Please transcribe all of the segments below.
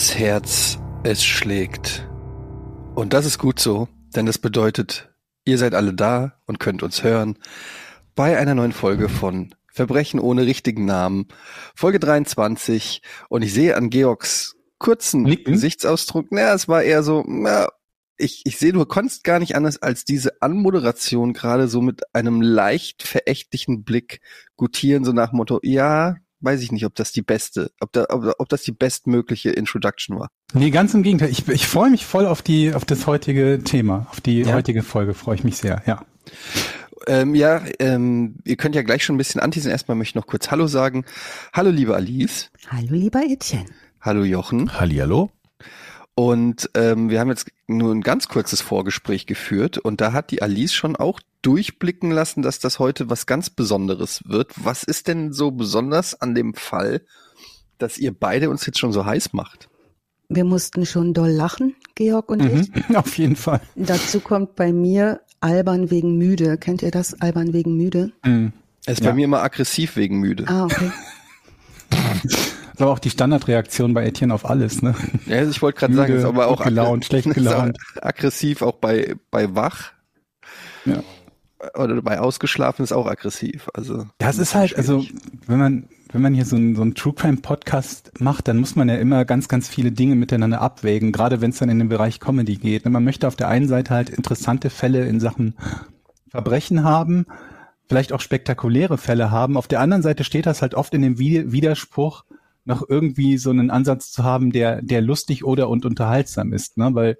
Das Herz, es schlägt. Und das ist gut so, denn das bedeutet, ihr seid alle da und könnt uns hören bei einer neuen Folge von Verbrechen ohne richtigen Namen, Folge 23. Und ich sehe an Georgs kurzen Nicken? Gesichtsausdruck, naja, es war eher so, na, ich, ich sehe, du konntest gar nicht anders als diese Anmoderation gerade so mit einem leicht verächtlichen Blick gutieren, so nach Motto, ja, weiß ich nicht, ob das die beste, ob, da, ob, ob das die bestmögliche Introduction war. Nee, ganz im Gegenteil. Ich, ich freue mich voll auf die, auf das heutige Thema, auf die Ja? heutige Folge. Freue ich mich sehr. Ja. Ähm, ja, ähm, ihr könnt ja gleich schon ein bisschen anteasen. Erstmal möchte ich noch kurz Hallo sagen. Hallo, liebe Alice. Hallo, lieber Etienne. Hallo, Jochen. Hallihallo. Und ähm, wir haben jetzt nur ein ganz kurzes Vorgespräch geführt und da hat die Alice schon auch durchblicken lassen, dass das heute was ganz Besonderes wird. Was ist denn so besonders an dem Fall, dass ihr beide uns jetzt schon so heiß macht? Wir mussten schon doll lachen, Georg und ich. Mhm. Auf jeden Fall. Dazu kommt bei mir albern wegen müde. Kennt ihr das? Albern wegen müde? Mhm. Er ist Ja. bei mir immer aggressiv wegen müde. Ah, okay. Das ist aber auch die Standardreaktion bei Etienne auf alles, ne? Ja, ich wollte gerade sagen, ist aber auch gelaunt, schlecht ist gelaunt. auch aggressiv auch bei bei wach Ja. Oder bei ausgeschlafen ist auch aggressiv. Also Das ist halt, also wenn man wenn man hier so einen so einen True Crime Podcast macht, dann muss man ja immer ganz ganz viele Dinge miteinander abwägen, gerade wenn es dann in den Bereich Comedy geht. Und man möchte auf der einen Seite halt interessante Fälle in Sachen Verbrechen haben, vielleicht auch spektakuläre Fälle haben. Auf der anderen Seite steht das halt oft in dem Wi- Widerspruch, noch irgendwie so einen Ansatz zu haben, der der lustig oder und unterhaltsam ist, ne? Weil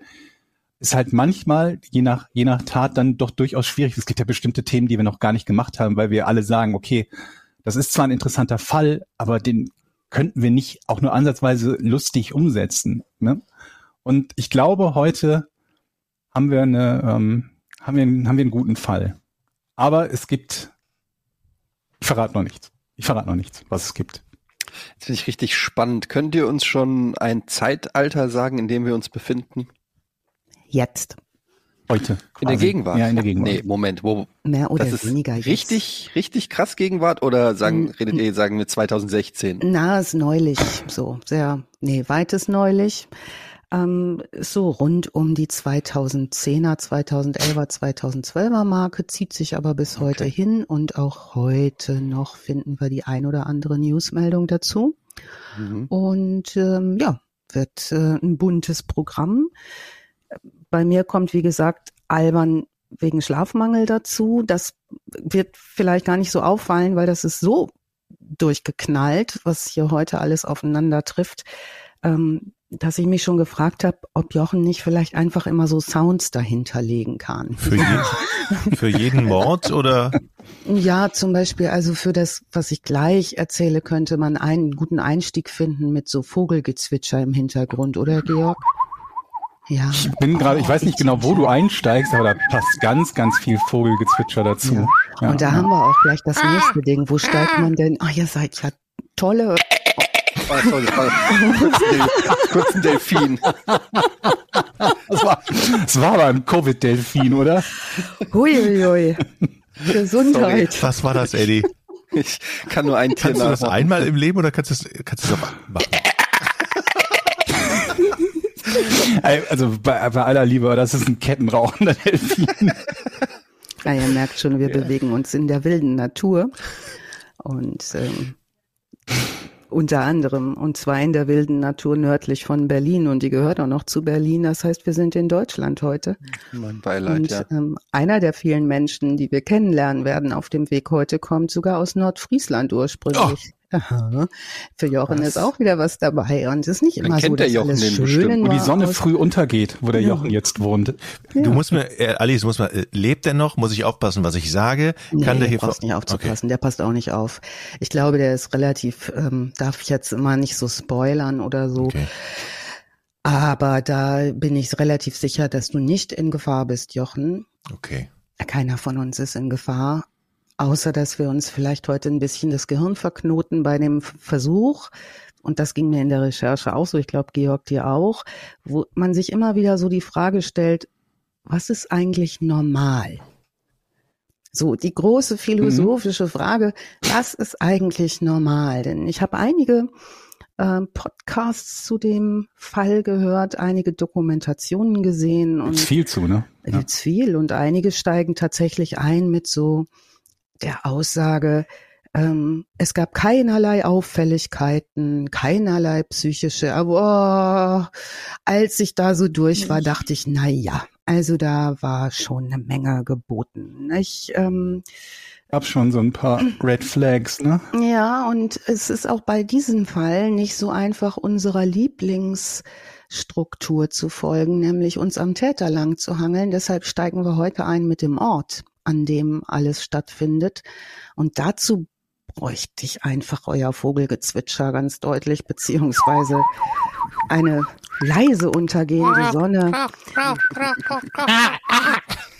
ist halt manchmal, je nach, je nach Tat, dann doch durchaus schwierig. Es gibt ja bestimmte Themen, die wir noch gar nicht gemacht haben, weil wir alle sagen, okay, das ist zwar ein interessanter Fall, aber den könnten wir nicht auch nur ansatzweise lustig umsetzen. Ne? Und ich glaube, heute haben wir eine, ähm, haben wir, haben wir einen guten Fall. Aber es gibt, ich verrate noch nichts. Ich verrate noch nichts, was es gibt. Das finde ich richtig spannend. Könnt ihr uns schon ein Zeitalter sagen, in dem wir uns befinden? Jetzt. Heute. In der quasi. Gegenwart? Ja, in der Gegenwart. Nee, Moment, wo Mehr oder das ist weniger jetzt. richtig, richtig krass Gegenwart oder sagen, Mm, redet ihr, sagen wir 2016? Na, ist neulich. So, sehr, nee, weites neulich. Ähm, so rund um die 2010er, 2011er, 2012er Marke zieht sich aber bis heute Okay. hin und auch heute noch finden wir die ein oder andere Newsmeldung dazu. Mhm. Und ähm, ja, wird äh, ein buntes Programm. Bei mir kommt, wie gesagt, albern wegen Schlafmangel dazu. Das wird vielleicht gar nicht so auffallen, weil das ist so durchgeknallt, was hier heute alles aufeinander trifft, ähm, dass ich mich schon gefragt habe, ob Jochen nicht vielleicht einfach immer so Sounds dahinter legen kann. Für, je, für jeden Mord oder? Ja, zum Beispiel, also für das, was ich gleich erzähle, könnte man einen guten Einstieg finden mit so Vogelgezwitscher im Hintergrund, oder Georg? Ja. Ich bin gerade, ich weiß nicht genau, wo du einsteigst, aber da passt ganz, ganz viel Vogelgezwitscher dazu. Ja. Ja, Und da ja. haben wir auch gleich das nächste Ding. Wo steigt man denn? Ah, ihr seid ja tolle. Oh, sorry, das war kurz ein Delfin. Das war, das war aber ein Covid-Delfin, oder? Huiuiui. Gesundheit. Was war das, Eddie? Ich kann nur ein Tier Kannst du das einmal im Leben oder kannst du es kannst du es auch machen? Also bei, bei aller Liebe, das ist ein kettenrauchender Delfin. Ja, ihr merkt schon, wir bewegen uns in der wilden Natur. Und ähm, unter anderem, und zwar in der wilden Natur nördlich von Berlin. Und die gehört auch noch zu Berlin. Das heißt, wir sind in Deutschland heute. Mein Beileid, Und ja. ähm, einer der vielen Menschen, die wir kennenlernen werden auf dem Weg heute, kommt sogar aus Nordfriesland ursprünglich. Aha. Für Jochen Was? ist auch wieder was dabei. Und es ist nicht Dann immer so, kennt der dass Jochen alles schön bestimmt, Wo die Sonne aus- früh untergeht, wo der Ja. Jochen jetzt wohnt. Du musst mir, äh, Alice, du musst mal, äh, lebt er noch? Muss ich aufpassen, was ich sage? Nee, Kann der hier brauchst nicht aufzupassen, der passt auch nicht auf. Ich glaube, der ist relativ, ähm, darf ich jetzt immer nicht so spoilern oder so. Okay. Aber da bin ich relativ sicher, dass du nicht in Gefahr bist, Jochen. Okay. Keiner von uns ist in Gefahr, außer dass wir uns vielleicht heute ein bisschen das Gehirn verknoten bei dem Versuch. Und das ging mir in der Recherche auch so, ich glaube, Georg dir auch, wo man sich immer wieder so die Frage stellt, was ist eigentlich normal? So, die große philosophische Frage, was ist eigentlich normal? Denn ich habe einige äh, Podcasts zu dem Fall gehört, einige Dokumentationen gesehen und Gibt's viel zu, ne? Ja. gibt's viel und einige steigen tatsächlich ein mit so der Aussage, ähm, es gab keinerlei Auffälligkeiten, keinerlei psychische, aber oh, als ich da so durch war, dachte ich, na ja, also da war schon eine Menge geboten. Ich, ähm, Gab schon so ein paar Red Flags, ne? ja, und es ist auch bei diesem Fall nicht so einfach unserer Lieblingsstruktur zu folgen, nämlich uns am Täter lang zu hangeln. Deshalb steigen wir heute ein mit dem Ort, an dem alles stattfindet. Und dazu bräuchte ich einfach euer Vogelgezwitscher ganz deutlich, beziehungsweise eine leise untergehende Sonne.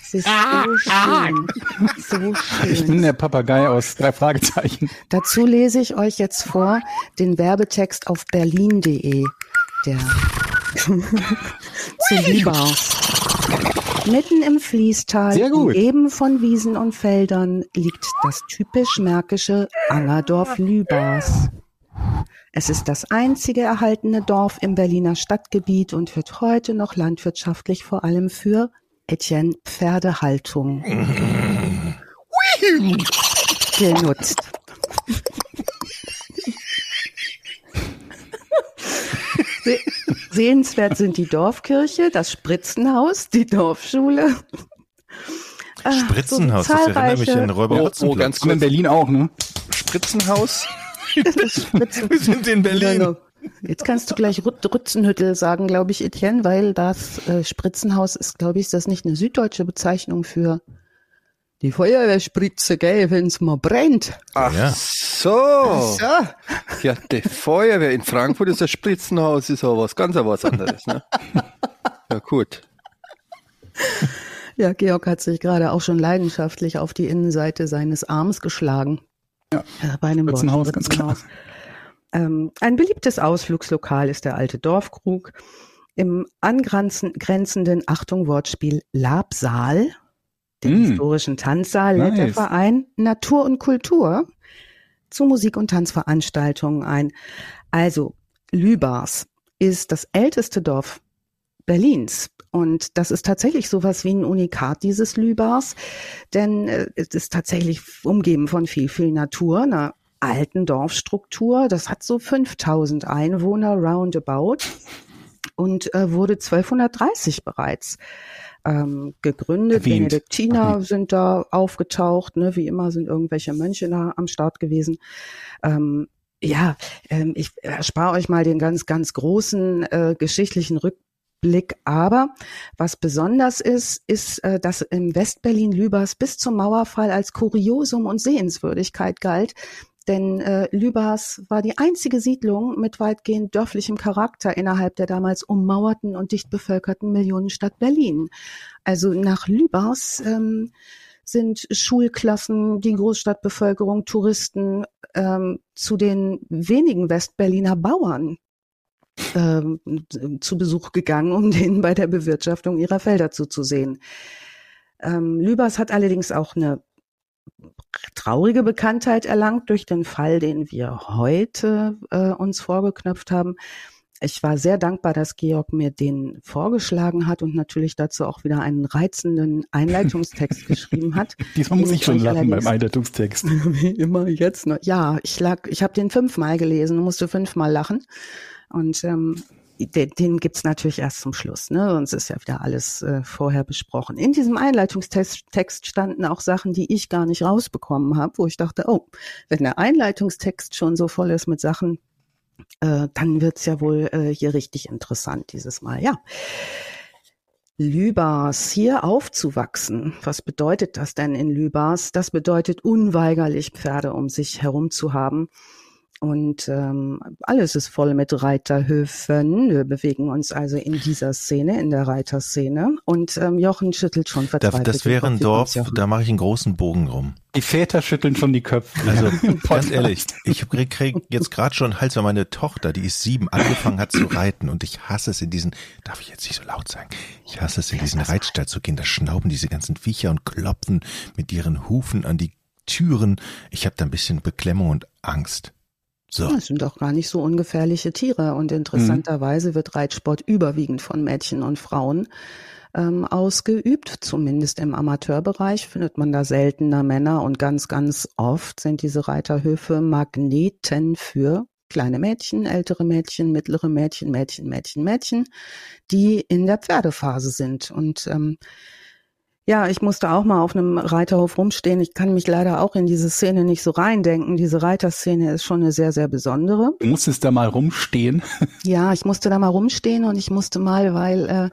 Es ist so schön, so Ich bin schön. der Papagei aus drei Fragezeichen. Dazu lese ich euch jetzt vor den Werbetext auf berlin.de, der zu Liebhaus. Mitten im Fließtal, umgeben von Wiesen und Feldern, liegt das typisch märkische Angerdorf Lübars. Es ist das einzige erhaltene Dorf im Berliner Stadtgebiet und wird heute noch landwirtschaftlich vor allem für Etienne Pferdehaltung genutzt. Sehenswert sind die Dorfkirche, das Spritzenhaus, die Dorfschule. Ah, Spritzenhaus, sowie das erinnert mich an Räuber Oh, oh, ganz Und in Berlin auch, ne? Spritzenhaus. Wir sind in Berlin. Genau. Jetzt kannst du gleich Rützenhüttel sagen, glaube ich, Etienne, weil das äh, Spritzenhaus ist, glaube ich, ist das nicht eine süddeutsche Bezeichnung für die Feuerwehrspritze, gell, wenn's mal brennt. Ach Ja. so. So. Ja, die Feuerwehr in Frankfurt ist das Spritzenhaus, ist aber was ganz was anderes. Ne? Ja, gut. Ja, Georg hat sich gerade auch schon leidenschaftlich auf die Innenseite seines Arms geschlagen. Ja. Bei einem Spritzenhaus, ganz klar. Ähm, ein beliebtes Ausflugslokal ist der alte Dorfkrug. Im angrenzenden, Achtung, Wortspiel Labsaal, dem Mm. historischen Tanzsaal, lädt der. Verein Natur und Kultur zu Musik- und Tanzveranstaltungen ein. Also, Lübars ist das älteste Dorf Berlins. Und das ist tatsächlich sowas wie ein Unikat dieses Lübars, denn äh, es ist tatsächlich umgeben von viel, viel Natur, einer alten Dorfstruktur. Das hat so 5000 Einwohner roundabout und äh, wurde 1230 bereits ähm, gegründet. Erwähnt. Benediktiner sind da aufgetaucht, ne? wie immer sind irgendwelche Mönche da am Start gewesen. Ähm, ja, ähm, ich erspare euch mal den ganz, ganz großen äh, geschichtlichen Rückblick. Aber was besonders ist, ist, äh, dass im Westberlin Lübers bis zum Mauerfall als Kuriosum und Sehenswürdigkeit galt. Denn äh, Lübars war die einzige Siedlung mit weitgehend dörflichem Charakter innerhalb der damals ummauerten und dicht bevölkerten Millionenstadt Berlin. Also nach Lübars ähm, sind Schulklassen, die Großstadtbevölkerung, Touristen ähm, zu den wenigen Westberliner Bauern ähm, zu Besuch gegangen, um denen bei der Bewirtschaftung ihrer Felder zuzusehen. Ähm, Lübers hat allerdings auch eine traurige Bekanntheit erlangt durch den Fall, den wir heute äh, uns vorgeknöpft haben. Ich war sehr dankbar, dass Georg mir den vorgeschlagen hat und natürlich dazu auch wieder einen reizenden Einleitungstext geschrieben hat. Diesmal muss ich schon lachen beim Einleitungstext. Wie immer jetzt noch. Ja, ich lag, ich habe den fünfmal gelesen und musste fünfmal lachen. Und ähm, den, den gibt's natürlich erst zum Schluss, ne? Sonst ist ja wieder alles äh, vorher besprochen. In diesem Einleitungstext Text standen auch Sachen, die ich gar nicht rausbekommen habe, wo ich dachte, oh, wenn der Einleitungstext schon so voll ist mit Sachen, äh, dann wird's ja wohl äh, hier richtig interessant dieses Mal. Ja. Lübars, hier aufzuwachsen. Was bedeutet das denn in Lübars? Das bedeutet unweigerlich Pferde um sich herum zu haben. Und ähm, alles ist voll mit Reiterhöfen. Wir bewegen uns also in dieser Szene, in der Reiterszene. Und ähm, Jochen schüttelt schon verzweifelt. das den wäre ein Dorf, da mache ich einen großen Bogen rum. Die Väter schütteln schon die Köpfe. Also ganz ehrlich, ich krieg, krieg jetzt gerade schon Hals, weil meine Tochter, die ist sieben, angefangen hat zu reiten und ich hasse es in diesen, darf ich jetzt nicht so laut sagen, ich hasse es in diesen Reitstall zu gehen, da schnauben diese ganzen Viecher und klopfen mit ihren Hufen an die Türen. Ich habe da ein bisschen Beklemmung und Angst. So. Das sind doch gar nicht so ungefährliche Tiere. Und interessanterweise wird Reitsport überwiegend von Mädchen und Frauen ähm, ausgeübt. Zumindest im Amateurbereich findet man da seltener Männer und ganz, ganz oft sind diese Reiterhöfe Magneten für kleine Mädchen, ältere Mädchen, mittlere Mädchen, Mädchen, Mädchen, Mädchen, die in der Pferdephase sind. Und ähm, ja, ich musste auch mal auf einem Reiterhof rumstehen. Ich kann mich leider auch in diese Szene nicht so reindenken. Diese Reiterszene ist schon eine sehr, sehr besondere. Du musstest da mal rumstehen. Ja, ich musste da mal rumstehen und ich musste mal, weil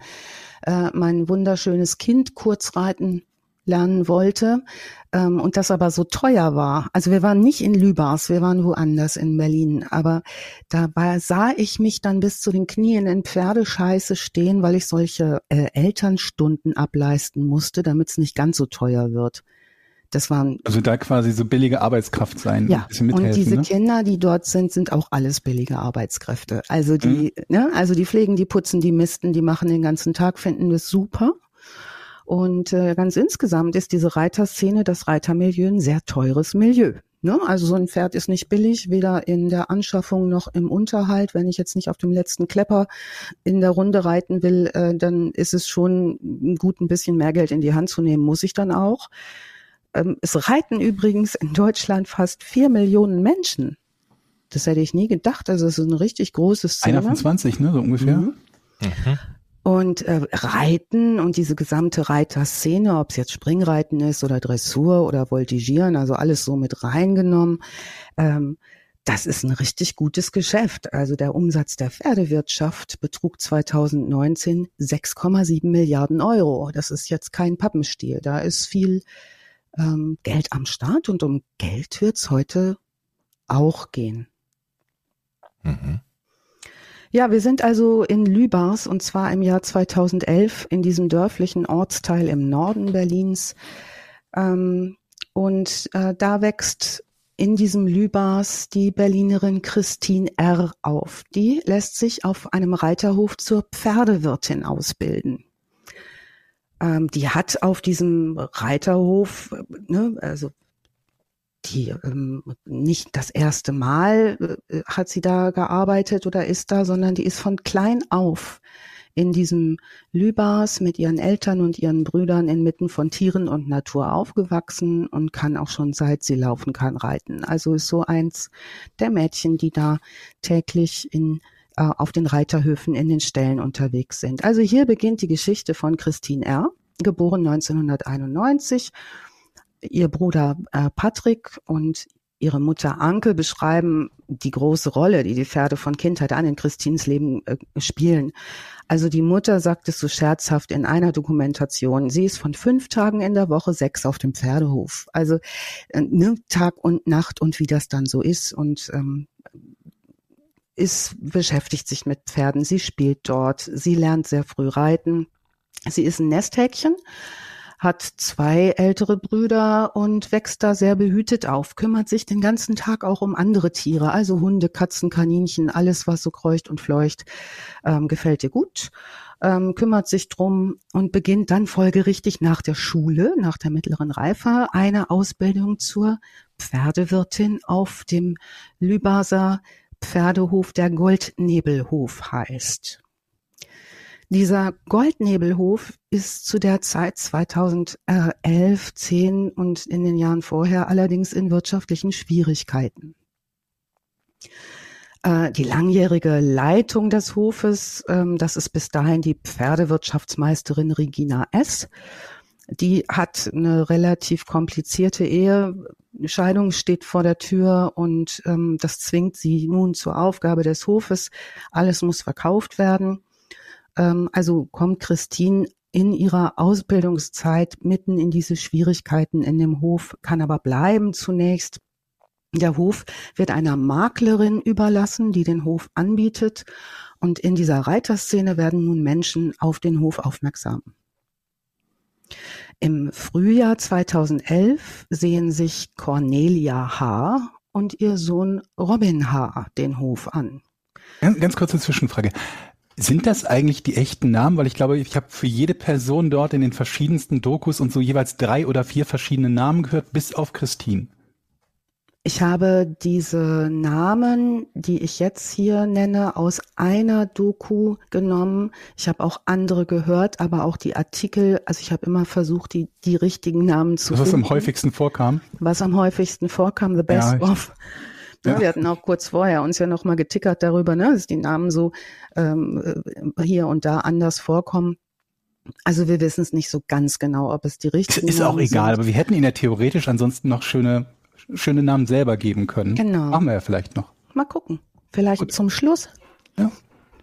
äh, äh, mein wunderschönes Kind kurz reiten lernen wollte ähm, und das aber so teuer war. Also wir waren nicht in Lübars, wir waren woanders in Berlin, aber dabei sah ich mich dann bis zu den Knien in Pferdescheiße stehen, weil ich solche äh, Elternstunden ableisten musste, damit es nicht ganz so teuer wird. Das waren also da quasi so billige Arbeitskraft sein. Ja. Und diese ne? Kinder, die dort sind, sind auch alles billige Arbeitskräfte. Also die, mhm. ne, also die pflegen, die putzen, die misten, die machen den ganzen Tag, finden das super. Und äh, ganz insgesamt ist diese Reiterszene, das Reitermilieu ein sehr teures Milieu. Ne? Also so ein Pferd ist nicht billig, weder in der Anschaffung noch im Unterhalt. Wenn ich jetzt nicht auf dem letzten Klepper in der Runde reiten will, äh, dann ist es schon gut, ein bisschen mehr Geld in die Hand zu nehmen, muss ich dann auch. Ähm, es reiten übrigens in Deutschland fast vier Millionen Menschen. Das hätte ich nie gedacht. Also es ist eine richtig große Szene. Einer von 20, ne, so ungefähr. Mhm. Mhm. Und äh, Reiten und diese gesamte Reiterszene, ob es jetzt Springreiten ist oder Dressur oder Voltigieren, also alles so mit reingenommen, ähm, das ist ein richtig gutes Geschäft. Also der Umsatz der Pferdewirtschaft betrug 2019 6,7 Milliarden Euro. Das ist jetzt kein Pappenstiel. Da ist viel ähm, Geld am Start und um Geld wird's heute auch gehen. Mhm. Ja, wir sind also in Lübars und zwar im Jahr 2011 in diesem dörflichen Ortsteil im Norden Berlins. Ähm, und äh, da wächst in diesem Lübars die Berlinerin Christine R. auf. Die lässt sich auf einem Reiterhof zur Pferdewirtin ausbilden. Ähm, die hat auf diesem Reiterhof, ne, also die ähm, nicht das erste Mal äh, hat sie da gearbeitet oder ist da, sondern die ist von klein auf in diesem Lübars mit ihren Eltern und ihren Brüdern inmitten von Tieren und Natur aufgewachsen und kann auch schon seit sie laufen kann reiten. Also ist so eins der Mädchen, die da täglich in äh, auf den Reiterhöfen in den Ställen unterwegs sind. Also hier beginnt die Geschichte von Christine R., geboren 1991 ihr Bruder äh, Patrick und ihre Mutter Anke beschreiben die große Rolle, die die Pferde von Kindheit an in Christines Leben äh, spielen. Also die Mutter sagt es so scherzhaft in einer Dokumentation, sie ist von fünf Tagen in der Woche sechs auf dem Pferdehof. Also äh, ne, Tag und Nacht und wie das dann so ist und ähm, ist beschäftigt sich mit Pferden. Sie spielt dort, sie lernt sehr früh reiten. Sie ist ein Nesthäkchen hat zwei ältere Brüder und wächst da sehr behütet auf, kümmert sich den ganzen Tag auch um andere Tiere, also Hunde, Katzen, Kaninchen, alles, was so kreucht und fleucht, ähm, gefällt ihr gut. Ähm, kümmert sich drum und beginnt dann folgerichtig nach der Schule, nach der mittleren Reife, eine Ausbildung zur Pferdewirtin auf dem Lübaser Pferdehof, der Goldnebelhof heißt. Dieser Goldnebelhof ist zu der Zeit 2011, 10 und in den Jahren vorher allerdings in wirtschaftlichen Schwierigkeiten. Äh, die langjährige Leitung des Hofes, ähm, das ist bis dahin die Pferdewirtschaftsmeisterin Regina S. Die hat eine relativ komplizierte Ehe. Scheidung steht vor der Tür und ähm, das zwingt sie nun zur Aufgabe des Hofes. Alles muss verkauft werden. Ähm, also kommt Christine in ihrer Ausbildungszeit mitten in diese Schwierigkeiten in dem Hof, kann aber bleiben zunächst. Der Hof wird einer Maklerin überlassen, die den Hof anbietet. Und in dieser Reiterszene werden nun Menschen auf den Hof aufmerksam. Im Frühjahr 2011 sehen sich Cornelia H. und ihr Sohn Robin H. den Hof an. Ganz, ganz kurze Zwischenfrage. Sind das eigentlich die echten Namen? Weil ich glaube, ich habe für jede Person dort in den verschiedensten Dokus und so jeweils drei oder vier verschiedene Namen gehört, bis auf Christine. Ich habe diese Namen, die ich jetzt hier nenne, aus einer Doku genommen. Ich habe auch andere gehört, aber auch die Artikel. Also ich habe immer versucht, die, die richtigen Namen zu Was finden. am häufigsten vorkam? Was am häufigsten vorkam, the best Ja, of. Ne, Ja. Wir hatten auch kurz vorher uns ja nochmal getickert darüber, ne, dass die Namen so ähm, äh, hier und da anders vorkommen. Also wir wissen es nicht so ganz genau, ob es die richtigen Ist auch Namen egal, sind. aber wir hätten ihnen ja theoretisch ansonsten noch schöne, schöne Namen selber geben können. Genau. Machen wir ja vielleicht noch. Mal gucken. Vielleicht Gut. zum Schluss. Ja.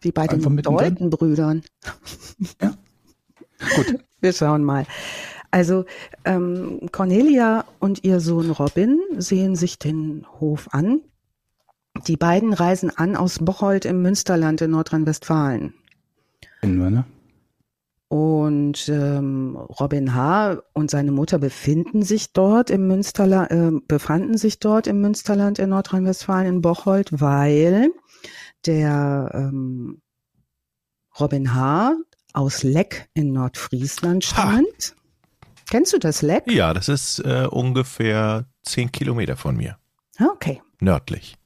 Wie bei Einfach den. Deutenbrüdern. Ja. Gut. Wir schauen mal. Also ähm, Cornelia und ihr Sohn Robin sehen sich den Hof an. Die beiden reisen an aus Bocholt im Münsterland in Nordrhein-Westfalen. Kennen wir, ne? Und ähm, Robin H. und seine Mutter befinden sich dort im Münsterland, äh, befanden sich dort im Münsterland in Nordrhein-Westfalen in Bocholt, weil der ähm, Robin H. aus Leck in Nordfriesland Ha. stammt. Kennst du das Leck? Ja, das ist äh, ungefähr zehn Kilometer von mir. Ah, Okay. Nördlich.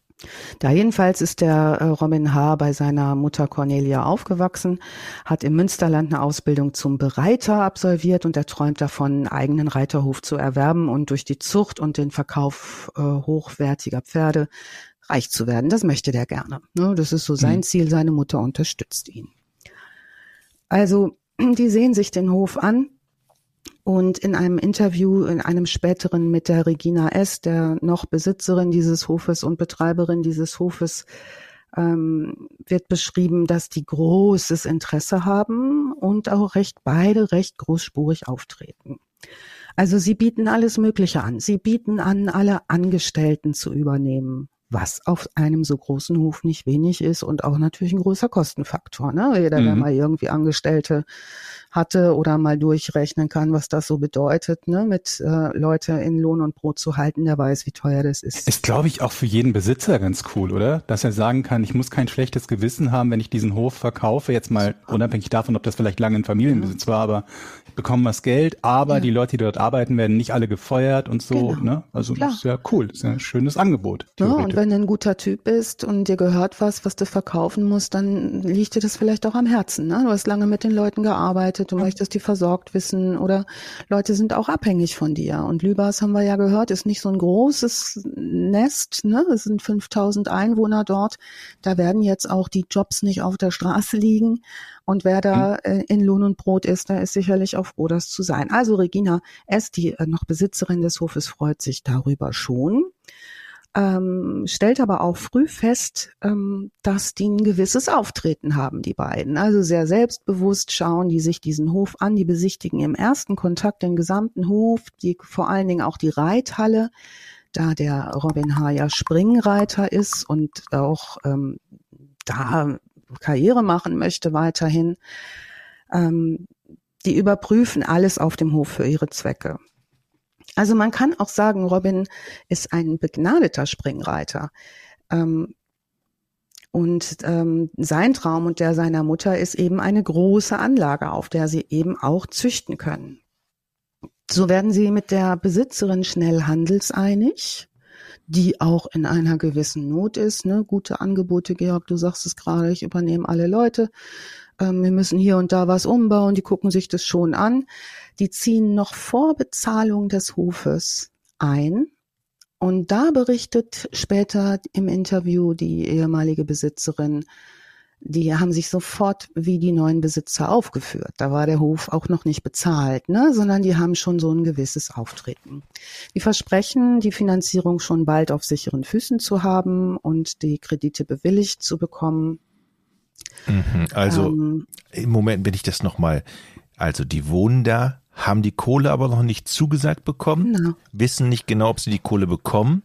Da jedenfalls ist der äh, Robin H. bei seiner Mutter Cornelia aufgewachsen, hat im Münsterland eine Ausbildung zum Bereiter absolviert und er träumt davon, einen eigenen Reiterhof zu erwerben und durch die Zucht und den Verkauf äh, hochwertiger Pferde reich zu werden. Das möchte der gerne. Ne? Das ist so sein Mhm. Ziel. Seine Mutter unterstützt ihn. Also, die sehen sich den Hof an und in einem Interview, in einem späteren mit der Regina S., der noch Besitzerin dieses Hofes und Betreiberin dieses Hofes, ähm, wird beschrieben, dass die großes Interesse haben und auch recht beide recht großspurig auftreten. Also sie bieten alles Mögliche an. Sie bieten an, alle Angestellten zu übernehmen, was auf einem so großen Hof nicht wenig ist und auch natürlich ein großer Kostenfaktor. Ne? Jeder, der Mhm. mal irgendwie Angestellte hatte oder mal durchrechnen kann, was das so bedeutet, ne? mit äh, Leute in Lohn und Brot zu halten, der weiß, wie teuer das ist. Ist, glaube ich, auch für jeden Besitzer ganz cool, oder? Dass er sagen kann, ich muss kein schlechtes Gewissen haben, wenn ich diesen Hof verkaufe, jetzt mal unabhängig davon, ob das vielleicht lange in Familienbesitz war, aber ich bekomme was Geld, aber Ja. die Leute, die dort arbeiten, werden nicht alle gefeuert und so, Genau. ne? Also Klar. das ist ja cool, das ist ja ein schönes Angebot. Ja. Wenn du ein guter Typ bist und dir gehört was, was du verkaufen musst, dann liegt dir das vielleicht auch am Herzen. Ne? Du hast lange mit den Leuten gearbeitet, du möchtest die versorgt wissen oder Leute sind auch abhängig von dir. Und Lübars haben wir ja gehört, ist nicht so ein großes Nest. Ne? Es sind 5000 Einwohner dort. Da werden jetzt auch die Jobs nicht auf der Straße liegen. Und wer da äh, in Lohn und Brot ist, der ist sicherlich auch froh, das zu sein. Also Regina S., die äh, noch Besitzerin des Hofes, freut sich darüber schon ähm, stellt aber auch früh fest, ähm, dass die ein gewisses Auftreten haben, die beiden. Also sehr selbstbewusst schauen die sich diesen Hof an, die besichtigen im ersten Kontakt den gesamten Hof, die vor allen Dingen auch die Reithalle, da der Robin H. ja Springreiter ist und auch ähm, da Karriere machen möchte weiterhin. Ähm, die überprüfen alles auf dem Hof für ihre Zwecke. Also man kann auch sagen, Robin ist ein begnadeter Springreiter. Ähm, und ähm, sein Traum und der seiner Mutter ist eben eine große Anlage, auf der sie eben auch züchten können. So werden sie mit der Besitzerin schnell handelseinig, die auch in einer gewissen Not ist. Ne? Gute Angebote, Georg, du sagst es gerade, ich übernehme alle Leute. Ähm, wir müssen hier und da was umbauen, die gucken sich das schon an. Die ziehen noch vor Bezahlung des Hofes ein. Und da berichtet später im Interview die ehemalige Besitzerin, die haben sich sofort wie die neuen Besitzer aufgeführt. Da war der Hof auch noch nicht bezahlt, ne, sondern die haben schon so ein gewisses Auftreten. Die versprechen, die Finanzierung schon bald auf sicheren Füßen zu haben und die Kredite bewilligt zu bekommen. Mhm. Also Ähm, im Moment bin ich das nochmal. Also die wohnen da, haben die Kohle aber noch nicht zugesagt bekommen, na, wissen nicht genau, ob sie die Kohle bekommen.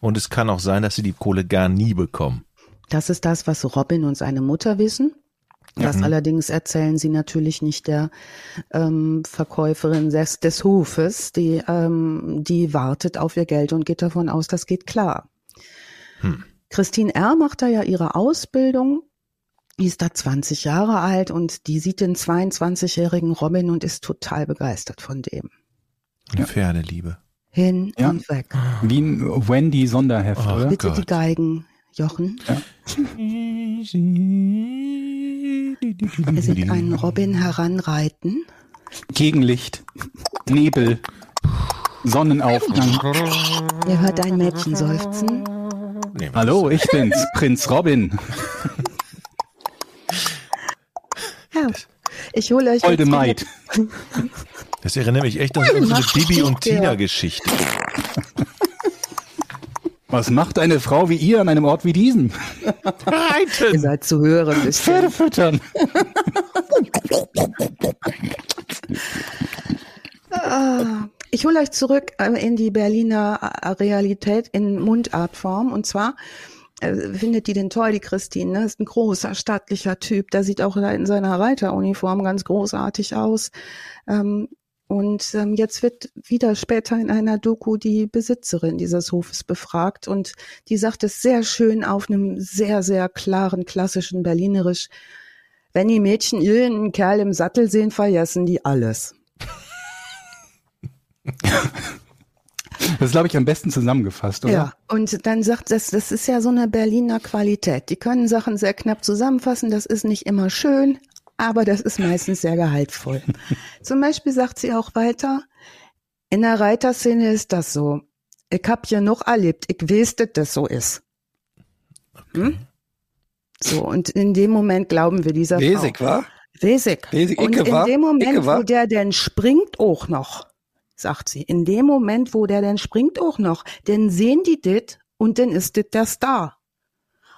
Und es kann auch sein, dass sie die Kohle gar nie bekommen. Das ist das, was Robin und seine Mutter wissen. Das Mhm. allerdings erzählen sie natürlich nicht der ähm, Verkäuferin des, des Hofes. Die, ähm, die wartet auf ihr Geld und geht davon aus, das geht klar. Hm. Christine R. macht da ja ihre Ausbildung. Die ist da 20 Jahre alt und die sieht den 22-jährigen Robin und ist total begeistert von dem. Eine Pferdeliebe. Hin Ja. und weg. Wie ein Wendy-Sonderheft, Oh. oder? Bitte Gott. die Geigen, Jochen. Wir sind einen Robin heranreiten. Gegenlicht, Nebel, Sonnenaufgang. Ihr hört ein Mädchen seufzen. Nee, Hallo, ich bin's, Prinz Robin. Ja. Ich hole euch Holde Maid. Das erinnert mich echt an so eine Mach Bibi und dich, der. Tina Geschichte. Was macht eine Frau wie ihr an einem Ort wie diesem? Ihr Reiten! seid zu hören. Pferde füttern. Ah, Ich hole euch zurück äh, in die Berliner Realität in Mundartform. Und zwar findet die den toll, die Christine. Ne? Ist ein großer, stattlicher Typ. Der sieht auch in seiner Reiteruniform ganz großartig aus. Ähm, und ähm, jetzt wird wieder später in einer Doku die Besitzerin dieses Hofes befragt und die sagt es sehr schön auf einem sehr, sehr klaren, klassischen Berlinerisch. Wenn die Mädchen irgendeinen Kerl im Sattel sehen, vergessen die alles. Das ist, glaube ich, am besten zusammengefasst, oder? Ja, und dann sagt das, das ist ja so eine Berliner Qualität. Die können Sachen sehr knapp zusammenfassen. Das ist nicht immer schön, aber das ist meistens sehr gehaltvoll. Zum Beispiel sagt sie auch weiter, in der Reiterszene ist das so. Ich hab hier noch erlebt, ich weiß, dass das so ist. Hm? So, und in dem Moment glauben wir dieser Wesig, Frau. wa? Wesig. Wesig, Und in dem Moment, wo der denn springt auch noch, sagt sie, in dem Moment, wo der denn springt auch noch, denn sehen die dit und dann ist dit der Star.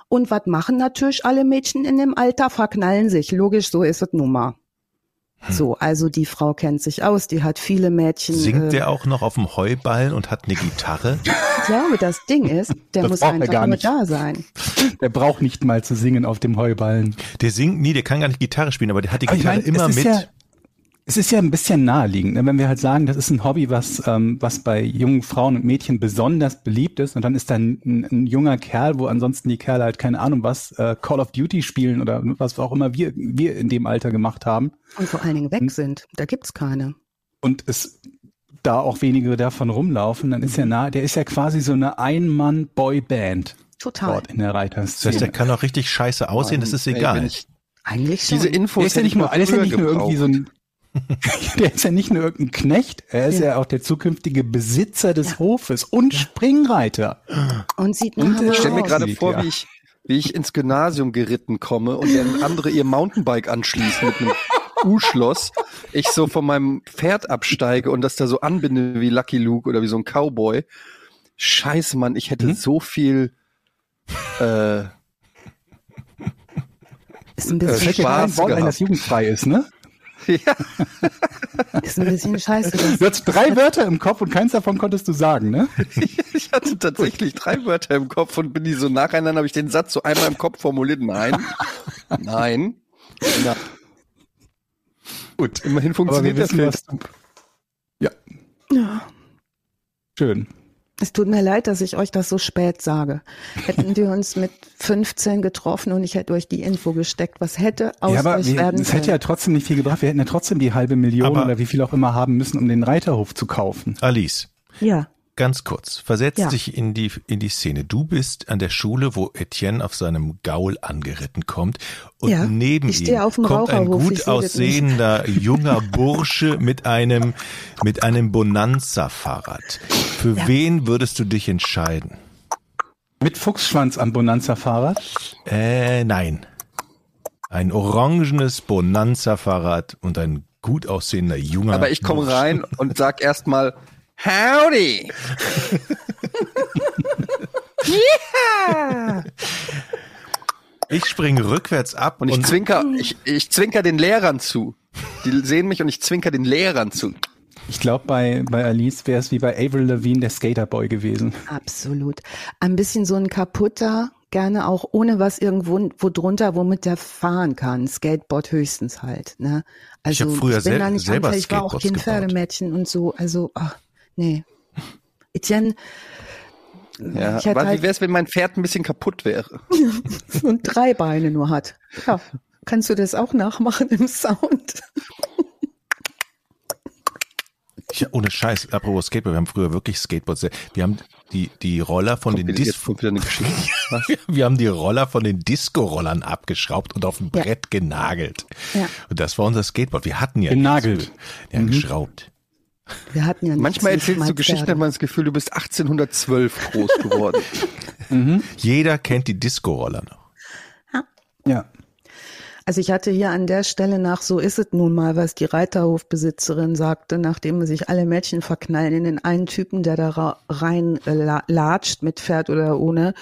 Und was machen natürlich alle Mädchen in dem Alter? Verknallen sich. Logisch, so ist es nun mal. Hm. So, also die Frau kennt sich aus, die hat viele Mädchen. Singt äh, der auch noch auf dem Heuballen und hat eine Gitarre? Ich glaube, das Ding ist, der Das muss braucht einfach gar nur nicht. da sein. Der braucht nicht mal zu singen auf dem Heuballen. Der singt nie, der kann gar nicht Gitarre spielen, aber der hat die Aber ich Gitarre meine, immer mit. Ja, es ist ja ein bisschen naheliegend, ne? wenn wir halt sagen, das ist ein Hobby, was, ähm, was bei jungen Frauen und Mädchen besonders beliebt ist und dann ist da ein, ein, ein junger Kerl, wo ansonsten die Kerle halt keine Ahnung was, äh, Call of Duty spielen oder was auch immer wir, wir in dem Alter gemacht haben Und vor allen Dingen weg sind. Da gibt's keine. und es da auch wenige davon rumlaufen, dann ist ja nah, der ist ja quasi so eine Ein-Mann-Boy-Band Total. dort in der Das heißt, der Reiterszene. kann auch richtig scheiße aussehen, das ist egal. Eigentlich schon. diese Infos Der ist ja nicht ich nur, ist ja nicht nur irgendwie so ein, der ist ja nicht nur irgendein Knecht, er ist ja, Ja. auch der zukünftige Besitzer des Hofes und Springreiter. und sieht Und, nach äh, Ich stelle mir gerade vor, ja. wie ich wie ich ins Gymnasium geritten komme und dann andere ihr Mountainbike anschließen mit einem U-Schloss. Ich so von meinem Pferd absteige und das da so anbinde wie Lucky Luke oder wie so ein Cowboy. Scheiße, Mann, ich hätte Hm? so viel äh, ist ein Äh, bisschen kein Spaß Wort gehabt. das jugendfrei ist, ne? Ist ein bisschen scheiße. Das, Du hattest drei Wörter im Kopf und keins davon konntest du sagen, ne? Ich hatte tatsächlich drei Wörter im Kopf und bin die so nacheinander, habe ich den Satz so einmal im Kopf formuliert. Nein, nein, nein. Gut, immerhin Aber wir funktioniert das wissen, Feld. was du... Ja, ja. schön. Es tut mir leid, dass ich euch das so spät sage. Hätten wir uns mit 15 getroffen und ich hätte euch die Info gesteckt, was hätte aus ja, aber euch wir, werden es hätte ja können. trotzdem nicht viel gebracht. Wir hätten ja trotzdem die halbe Million Aber- oder wie viel auch immer haben müssen, um den Reiterhof zu kaufen. Alice, Ja, ganz kurz, versetz Ja. dich in die, in die Szene. Du bist an der Schule, wo Etienne auf seinem Gaul angeritten kommt und Ja, neben ihm kommt ein gut aussehender junger Bursche mit einem, mit einem Bonanza-Fahrrad. Für Ja. wen würdest du dich entscheiden? Mit Fuchsschwanz am Bonanza-Fahrrad. Äh, nein. Ein orangenes Bonanza-Fahrrad und ein gut aussehender junger Aber ich komme rein und sag erstmal Howdy. ja. Ich springe rückwärts ab Und ich zwinker, ich, ich zwinker den Lehrern zu. Die sehen mich und ich zwinker den Lehrern zu. Ich glaube, bei, bei Alice wäre es wie bei Avril Lavigne der Skaterboy gewesen. absolut. Ein bisschen so ein kaputter, gerne auch ohne was irgendwo wo drunter, womit der fahren kann. Skateboard höchstens halt. Ne? Ich Also hab früher bin sel- da nicht selber anfällig. Ich war auch Skateboards kein. Pferdemädchen und so. Also, ach, nee. Etienne, Ja, ich hätte aber halt wie wär's, wenn mein Pferd ein bisschen kaputt wäre? und drei Beine nur hat. Ja, kannst du das auch nachmachen im Sound? Ja, ohne Scheiß, apropos Skateboard, wir haben früher wirklich Skateboards. Wir haben die, die Roller von Kommt den wieder- Dis jetzt kommt wieder eine Geschichte. Was? wir, haben die Roller von den Disco-Rollern abgeschraubt und auf ein Ja. Brett genagelt. Ja. Und das war unser Skateboard. Wir hatten ja Genagelt. Ja, geschraubt. Wir hatten ja Manchmal erzählst du Geschichten, hat man das Gefühl, du bist 1812 groß geworden. Jeder kennt die Disco-Roller noch. Ja. Also ich hatte hier an der Stelle nach, so ist es nun mal, was die Reiterhofbesitzerin sagte, nachdem sich alle Mädchen verknallen in den einen Typen, der da rein äh, la- latscht, mit Pferd oder ohne,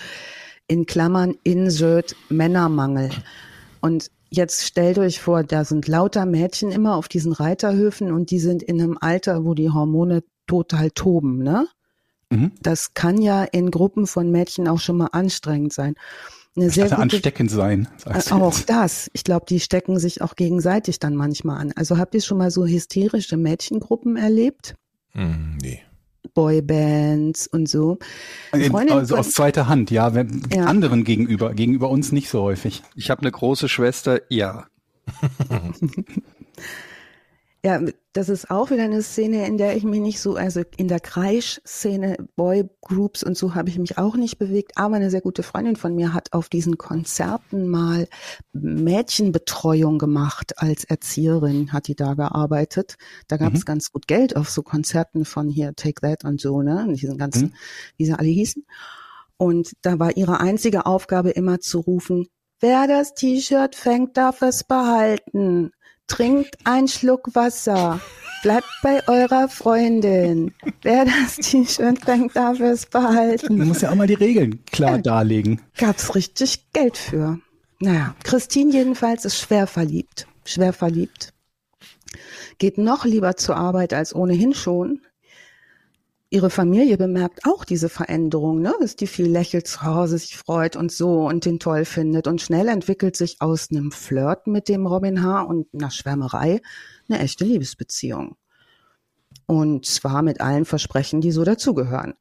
in Klammern Insert Männermangel. Und jetzt stellt euch vor, da sind lauter Mädchen immer auf diesen Reiterhöfen und die sind in einem Alter, wo die Hormone total toben, ne? Mhm. Das kann ja in Gruppen von Mädchen auch schon mal anstrengend sein. Eine sehr Statt gute ansteckend sein. sagst du äh, auch jetzt. das. Ich glaube, die stecken sich auch gegenseitig dann manchmal an. Also habt ihr schon mal so hysterische Mädchengruppen erlebt? Hm, nee. Boybands und so. In- Freundin Also aus zweiter Hand, ja. Wenn, Ja. Anderen gegenüber, gegenüber uns nicht so häufig. Ich habe eine große Schwester, ja. Ja, das ist auch wieder eine Szene, in der ich mich nicht so, also in der Kreisch-Szene, Boygroups und so habe ich mich auch nicht bewegt. Aber eine sehr gute Freundin von mir hat auf diesen Konzerten mal Mädchenbetreuung gemacht als Erzieherin, hat die da gearbeitet. Da gab es Mhm. ganz gut Geld auf so Konzerten von hier Take That und so, ne? Und diesen ganzen, Mhm. wie sie alle hießen. Und da war ihre einzige Aufgabe immer zu rufen, wer das T-Shirt fängt, darf es behalten. Trinkt einen Schluck Wasser. Bleibt bei eurer Freundin. Wer das T-Shirt fängt, darf es Man behalten. muss ja auch mal die Regeln klar darlegen. Gab's richtig Geld für. Naja, Christine jedenfalls ist schwer verliebt. Schwer verliebt. Geht noch lieber zur Arbeit als ohnehin schon. Ihre Familie bemerkt auch diese Veränderung, ne? dass die viel lächelt zu Hause, sich freut und so und den toll findet. Und schnell entwickelt sich aus einem Flirt mit dem Robin H. und einer Schwärmerei eine echte Liebesbeziehung. Und zwar mit allen Versprechen, die so dazugehören.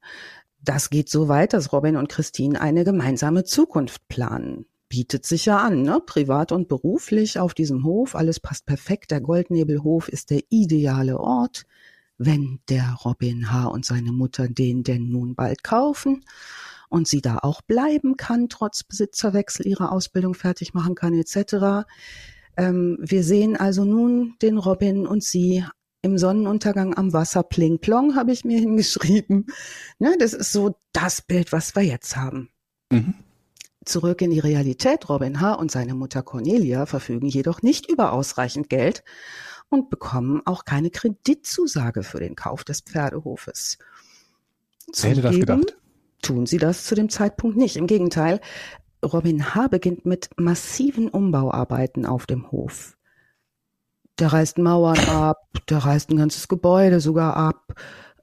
Das geht so weit, dass Robin und Christine eine gemeinsame Zukunft planen. Bietet sich ja an, ne? privat und beruflich auf diesem Hof. Alles passt perfekt. Der Goldnebelhof ist der ideale Ort wenn der Robin H. und seine Mutter den denn nun bald kaufen und sie da auch bleiben kann, trotz Besitzerwechsel ihre Ausbildung fertig machen kann, etc. Ähm, wir sehen also nun den Robin und sie im Sonnenuntergang am Wasser, pling plong, habe ich mir hingeschrieben. Ne, das ist so das Bild, was wir jetzt haben. Mhm. Zurück in die Realität. Robin H. und seine Mutter Cornelia verfügen jedoch nicht über ausreichend Geld und bekommen auch keine Kreditzusage für den Kauf des Pferdehofes. Wer hätte das Zugeben gedacht? Tun sie das zu dem Zeitpunkt nicht. Im Gegenteil, Robin H. beginnt mit massiven Umbauarbeiten auf dem Hof. Der reißt Mauern ab, der reißt ein ganzes Gebäude sogar ab.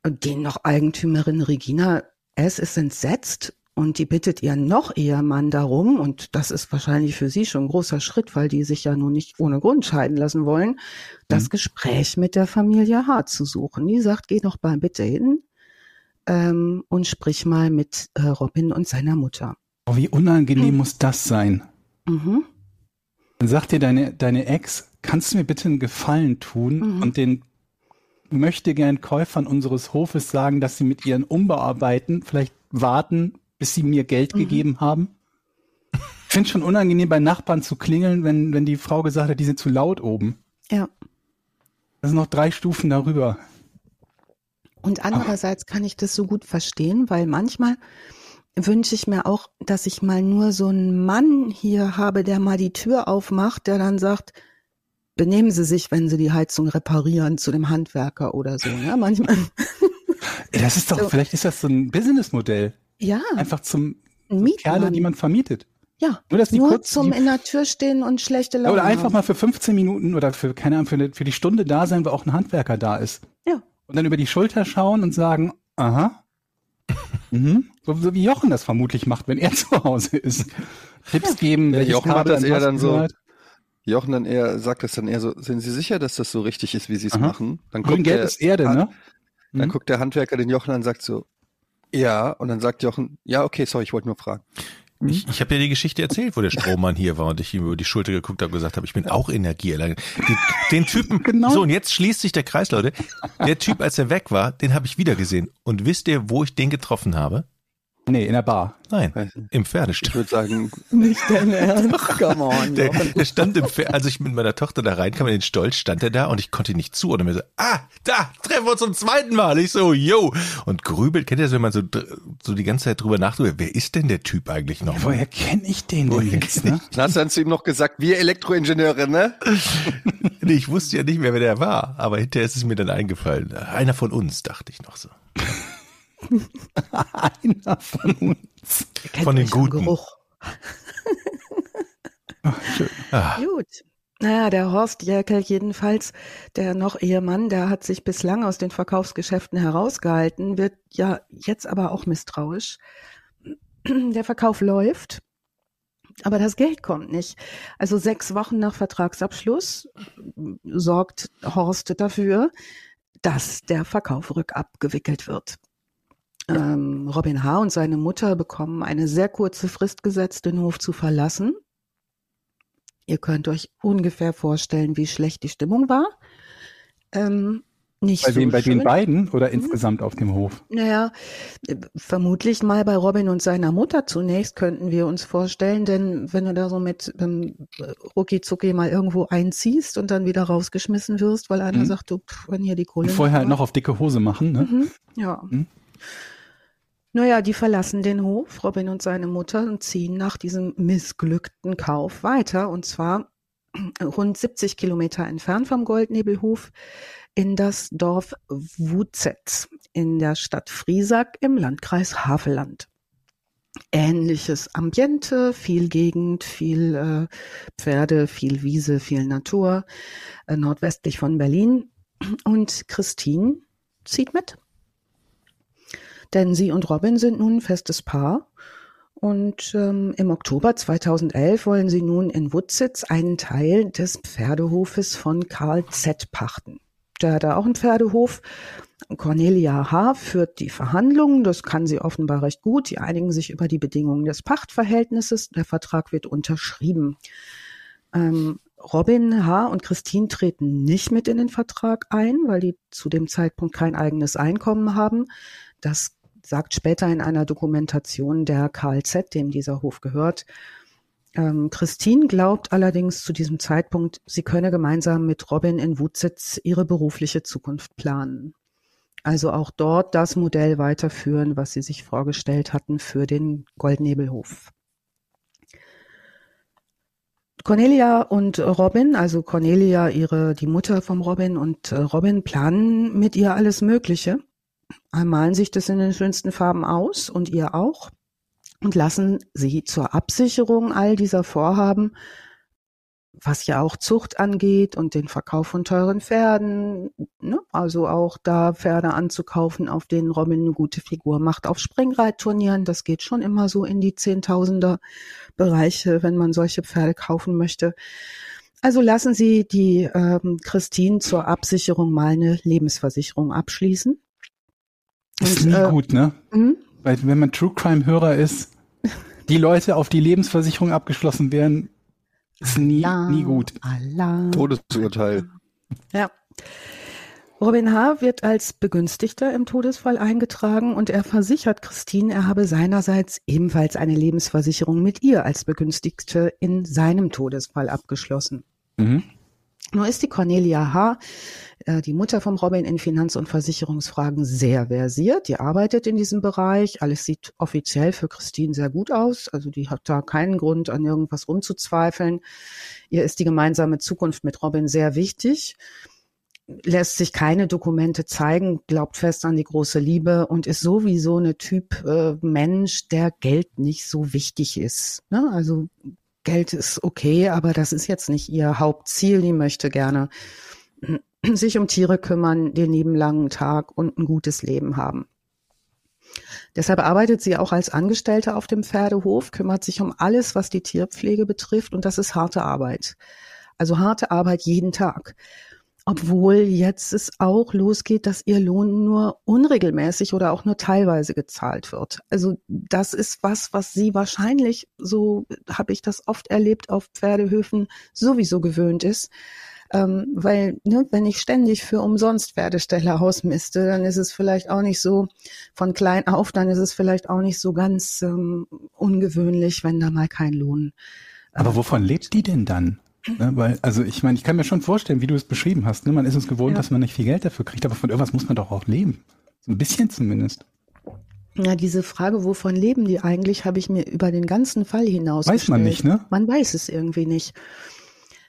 Den noch Eigentümerin Regina S. ist entsetzt und die bittet ihren noch Ehemann darum, und das ist wahrscheinlich für sie schon ein großer Schritt, weil die sich ja nun nicht ohne Grund scheiden lassen wollen, das Mhm. Gespräch mit der Familie H. zu suchen. Die sagt, geh doch mal bitte hin ähm, und sprich mal mit äh, Robin und seiner Mutter. Oh, wie unangenehm muss das sein? Mhm. Dann sagt dir deine, deine Ex, kannst du mir bitte einen Gefallen tun Mhm. und den möchte gern Käufern unseres Hofes sagen, dass sie mit ihren Umbauarbeiten vielleicht warten, bis sie mir Geld Mhm. gegeben haben? Ich finde schon unangenehm, bei Nachbarn zu klingeln, wenn, wenn die Frau gesagt hat, die sind zu laut oben. Ja. Das sind noch drei Stufen darüber. Und andererseits kann ich das so gut verstehen, weil manchmal wünsche ich mir auch, dass ich mal nur so einen Mann hier habe, der mal die Tür aufmacht, der dann sagt, benehmen Sie sich, wenn Sie die Heizung reparieren, zu dem Handwerker oder so. Ne? Manchmal, Das ist doch, So. vielleicht ist das so ein Businessmodell. Ja, Einfach zum ein Kerle, die man vermietet. ja, Nur, dass die nur kurz zum die- in der Tür stehen und schlechte Laune Oder einfach haben. mal für 15 Minuten oder für, keine Ahnung, für, eine, für die Stunde da sein, wo auch ein Handwerker da ist. Ja. Und dann über die Schulter schauen und sagen, aha. Mhm. So, so wie Jochen das vermutlich macht, wenn er zu Hause ist. Tipps geben, Ja, Jochen macht Kabel das an eher dann so, gehört. Jochen dann eher, sagt das dann eher so, sind Sie sicher, dass das so richtig ist, wie Sie es machen? Dann Grün, guckt, gelb der, ist Erde, ne? dann Mhm. guckt der Handwerker den Jochen an und sagt so, ja, und dann sagt Jochen, ja, okay, sorry, ich wollte nur fragen. Ich, ich habe ja die Geschichte erzählt, wo der Strohmann hier war und ich ihm über die Schulter geguckt habe und gesagt habe, ich bin auch Energieerlangen. Den, den Typen, Genau. so und jetzt schließt sich der Kreis, Leute. Der Typ, als er weg war, den habe ich wieder gesehen. Und wisst ihr, wo ich den getroffen habe? Nee, in der Bar. Nein, im Ich Pferdestall. würde sagen, Nicht dein Ernst? Come on. Der, der stand im Pferd, als ich mit meiner Tochter da reinkam in den Stolz, stand er da und ich konnte ihn nicht zuordnen. Mir so, ah, da, treffen wir uns zum zweiten Mal. Ich so, yo. Und grübelt, kennt ihr das, wenn man so, so die ganze Zeit drüber nachdenkt, wer ist denn der Typ eigentlich noch? Woher kenne ich den denn Woher jetzt? Ne? dann hast du dann zu ihm noch gesagt, wir Elektroingenieure, ne? Nee, ich wusste ja nicht mehr, wer der war, aber hinterher ist es mir dann eingefallen. Einer von uns, dachte ich noch so. Einer von uns. Von den Guten. Geruch. Ah, Gut. Naja, der Horst Jäckel jedenfalls, der noch Ehemann, der hat sich bislang aus den Verkaufsgeschäften herausgehalten, wird ja jetzt aber auch misstrauisch. Der Verkauf läuft, aber das Geld kommt nicht. Also sechs Wochen nach Vertragsabschluss sorgt Horst dafür, dass der Verkauf rückabgewickelt wird. Ähm, Robin H. und seine Mutter bekommen eine sehr kurze Frist gesetzt, den Hof zu verlassen. Ihr könnt euch ungefähr vorstellen, wie schlecht die Stimmung war. Ähm, nicht Bei, so wem, bei den beiden oder insgesamt auf dem Hof? Naja, äh, vermutlich mal bei Robin und seiner Mutter zunächst könnten wir uns vorstellen, denn wenn du da so mit ähm, rucki zucki mal irgendwo einziehst und dann wieder rausgeschmissen wirst, weil einer Mhm. sagt, du, wenn hier die Kohle Und vorher halt noch auf dicke Hose machen, ne? Mhm, ja. Naja, die verlassen den Hof, Robin und seine Mutter, und ziehen nach diesem missglückten Kauf weiter, und zwar rund 70 Kilometer entfernt vom Goldnebelhof in das Dorf Wuzet in der Stadt Friesack im Landkreis Havelland. Ähnliches Ambiente, viel Gegend, viel äh, Pferde, viel Wiese, viel Natur, äh, nordwestlich von Berlin. Und Christine zieht mit. Denn sie und Robin sind nun ein festes Paar. Und ähm, im Oktober 2011 wollen sie nun in Wutzitz einen Teil des Pferdehofes von Karl Z. pachten. Der hat da auch einen Pferdehof. Cornelia H. führt die Verhandlungen. Das kann sie offenbar recht gut. Die einigen sich über die Bedingungen des Pachtverhältnisses. Der Vertrag wird unterschrieben. Ähm, Robin H. und Christine treten nicht mit in den Vertrag ein, weil die zu dem Zeitpunkt kein eigenes Einkommen haben. Das sagt später in einer Dokumentation der KLZ, dem dieser Hof gehört. Ähm, Christine glaubt allerdings zu diesem Zeitpunkt, sie könne gemeinsam mit Robin in Wutzitz ihre berufliche Zukunft planen. Also auch dort das Modell weiterführen, was sie sich vorgestellt hatten für den Goldnebelhof. Cornelia und Robin, also Cornelia, ihre, die Mutter vom Robin und äh, Robin planen mit ihr alles Mögliche, malen sich das in den schönsten Farben aus und ihr auch und lassen sie zur Absicherung all dieser Vorhaben, was ja auch Zucht angeht und den Verkauf von teuren Pferden, ne? also auch da Pferde anzukaufen, auf denen Robin eine gute Figur macht, auf Springreitturnieren, das geht schon immer so in die Zehntausender Bereiche, wenn man solche Pferde kaufen möchte. Also lassen Sie die ähm, Christine zur Absicherung mal eine Lebensversicherung abschließen. Das ist Und, nie äh, gut, ne? Mhm. Weil wenn man True Crime Hörer ist, die Leute auf die Lebensversicherung abgeschlossen werden, ist nie, Alarm, nie gut. Alarm. Todesurteil. Ja. Robin H. wird als Begünstigter im Todesfall eingetragen und er versichert Christine, er habe seinerseits ebenfalls eine Lebensversicherung mit ihr als Begünstigte in seinem Todesfall abgeschlossen. Mhm. Nur ist die Cornelia H., äh, die Mutter vom Robin in Finanz- und Versicherungsfragen, sehr versiert. Die arbeitet in diesem Bereich. Alles sieht offiziell für Christine sehr gut aus. Also die hat da keinen Grund, an irgendwas rumzuzweifeln. Ihr ist die gemeinsame Zukunft mit Robin sehr wichtig. Lässt sich keine Dokumente zeigen, glaubt fest an die große Liebe und ist sowieso eine Typ äh, Mensch, der Geld nicht so wichtig ist. Ne? Also Geld ist okay, aber das ist jetzt nicht ihr Hauptziel. Die möchte gerne sich um Tiere kümmern, den lieben langen Tag und ein gutes Leben haben. Deshalb arbeitet sie auch als Angestellte auf dem Pferdehof, kümmert sich um alles, was die Tierpflege betrifft und das ist harte Arbeit. Also harte Arbeit jeden Tag. Obwohl jetzt es auch losgeht, dass ihr Lohn nur unregelmäßig oder auch nur teilweise gezahlt wird. Also das ist was, was sie wahrscheinlich, so habe ich das oft erlebt auf Pferdehöfen, sowieso gewöhnt ist. Ähm, weil, ne, wenn ich ständig für umsonst Pferdeställe ausmiste, dann ist es vielleicht auch nicht so von klein auf, dann ist es vielleicht auch nicht so ganz ähm, ungewöhnlich, wenn da mal kein Lohn. Aber wovon lebt die denn dann? Ne, weil, also ich meine, ich kann mir schon vorstellen, wie du es beschrieben hast. Ne? Man ist uns gewohnt, ja. dass man nicht viel Geld dafür kriegt, aber von irgendwas muss man doch auch leben. So ein bisschen zumindest. Ja, diese Frage, wovon leben die eigentlich, habe ich mir über den ganzen Fall hinaus Weiß man nicht, ne? Man weiß es irgendwie nicht.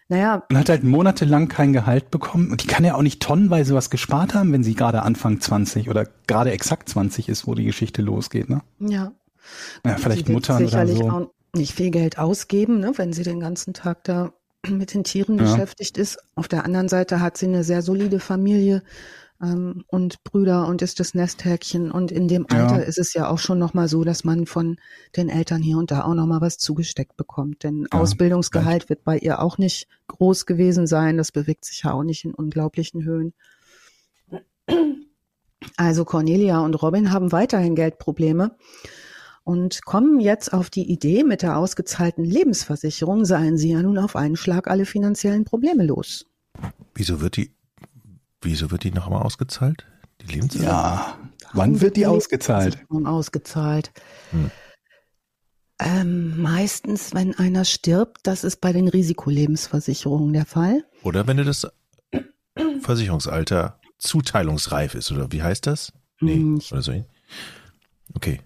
Naja. Man hat halt monatelang kein Gehalt bekommen und die kann ja auch nicht tonnenweise was gespart haben, wenn sie gerade Anfang 20 oder gerade exakt 20 ist, wo die Geschichte losgeht, ne? Ja. Ja, vielleicht Mutter oder so. Auch nicht viel Geld ausgeben, ne, wenn sie den ganzen Tag da mit den Tieren ja. beschäftigt ist. Auf der anderen Seite hat sie eine sehr solide Familie ähm, und Brüder und ist das Nesthäkchen. Und in dem Alter ja. ist es ja auch schon nochmal so, dass man von den Eltern hier und da auch nochmal was zugesteckt bekommt. Denn ja, Ausbildungsgehalt wird bei ihr auch nicht groß gewesen sein. Das bewegt sich ja auch nicht in unglaublichen Höhen. Also Cornelia und Robin haben weiterhin Geldprobleme und kommen jetzt auf die Idee, mit der ausgezahlten Lebensversicherung seien sie ja nun auf einen Schlag alle finanziellen Probleme los. Wieso wird die, wieso wird die nochmal ausgezahlt? Die Lebensversicherung? Ja, wann wird die ausgezahlt? Ausgezahlt. Hm. Ähm, meistens, wenn einer stirbt, das ist bei den Risikolebensversicherungen der Fall. Oder wenn das Versicherungsalter zuteilungsreif ist, oder wie heißt das? Nee, hm, oder so. Okay.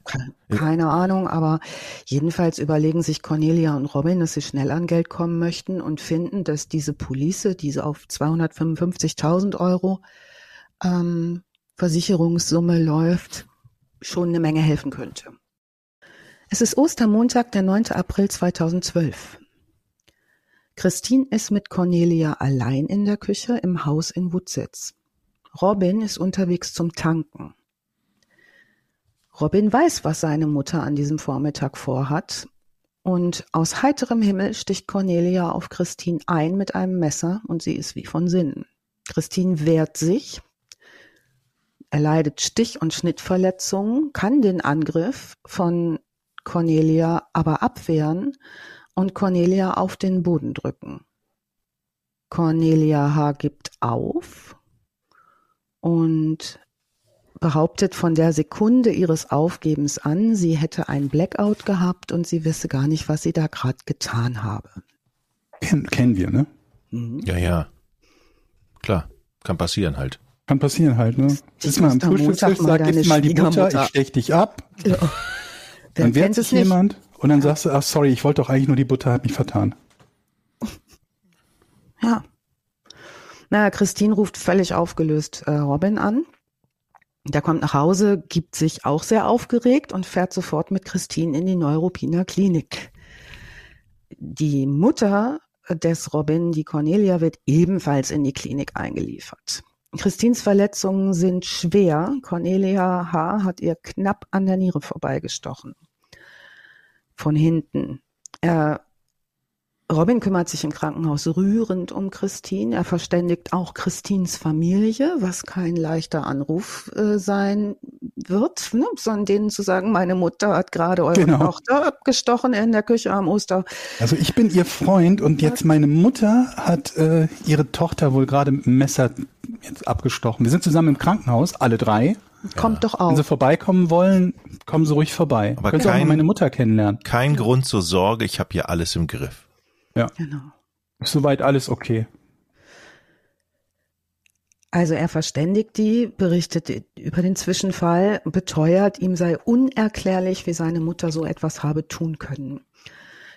Keine Ahnung, aber jedenfalls überlegen sich Cornelia und Robin, dass sie schnell an Geld kommen möchten und finden, dass diese Police, diese auf 255.000 Euro ähm, Versicherungssumme läuft, schon eine Menge helfen könnte. Es ist Ostermontag, der 9. April 2012. Christine ist mit Cornelia allein in der Küche im Haus in Wutzitz. Robin ist unterwegs zum Tanken. Robin weiß, was seine Mutter an diesem Vormittag vorhat. Und aus heiterem Himmel sticht Cornelia auf Christine ein mit einem Messer und sie ist wie von Sinnen. Christine wehrt sich, erleidet Stich- und Schnittverletzungen, kann den Angriff von Cornelia aber abwehren und Cornelia auf den Boden drücken. Cornelia H. gibt auf und behauptet von der Sekunde ihres Aufgebens an, sie hätte ein Blackout gehabt und sie wisse gar nicht, was sie da gerade getan habe. Ken, kennen wir, ne? Mhm. Ja, ja. Klar, kann passieren halt. Kann passieren halt, ne? Sitzt mal am Frühstückstisch, sag, gib mal die Butter, ich stech dich ab. Ja. Dann wehrt sich jemand und dann sagst du, ach sorry, ich wollte doch eigentlich nur die Butter, hab mich vertan. Ja. Naja, Christine ruft völlig aufgelöst äh, Robin an der kommt nach Hause, gibt sich auch sehr aufgeregt und fährt sofort mit Christine in die Neuropiner Klinik. Die Mutter des Robin, die Cornelia, wird ebenfalls in die Klinik eingeliefert. Christines Verletzungen sind schwer. Cornelia H. hat ihr knapp an der Niere vorbeigestochen. Von hinten. Er Robin kümmert sich im Krankenhaus rührend um Christine. Er verständigt auch Christines Familie, was kein leichter Anruf äh, sein wird, ne? sondern denen zu sagen, meine Mutter hat gerade eure genau. Tochter abgestochen in der Küche am Oster. Also ich bin ihr Freund und jetzt meine Mutter hat äh, ihre Tochter wohl gerade mit dem Messer jetzt abgestochen. Wir sind zusammen im Krankenhaus, alle drei. Kommt ja. doch auch. Wenn Sie vorbeikommen wollen, kommen Sie ruhig vorbei. Aber Können kein, Sie auch mal meine Mutter kennenlernen. Kein Grund zur Sorge, ich habe hier alles im Griff. Ja. Genau. Soweit alles okay. Also er verständigt die, berichtet über den Zwischenfall, beteuert, ihm sei unerklärlich, wie seine Mutter so etwas habe tun können.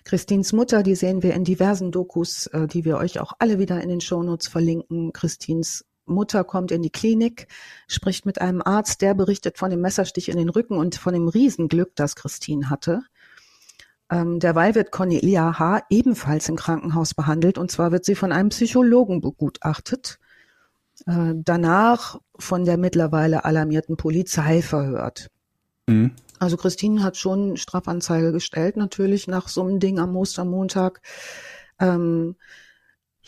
Christins Mutter, die sehen wir in diversen Dokus, äh, die wir euch auch alle wieder in den Shownotes verlinken. Christins Mutter kommt in die Klinik, spricht mit einem Arzt, der berichtet von dem Messerstich in den Rücken und von dem Riesenglück, das Christine hatte. Ähm, derweil wird Cornelia H. ebenfalls im Krankenhaus behandelt und zwar wird sie von einem Psychologen begutachtet, äh, danach von der mittlerweile alarmierten Polizei verhört. Mhm. Also Christine hat schon Strafanzeige gestellt, natürlich nach so einem Ding am Ostermontag. Ähm,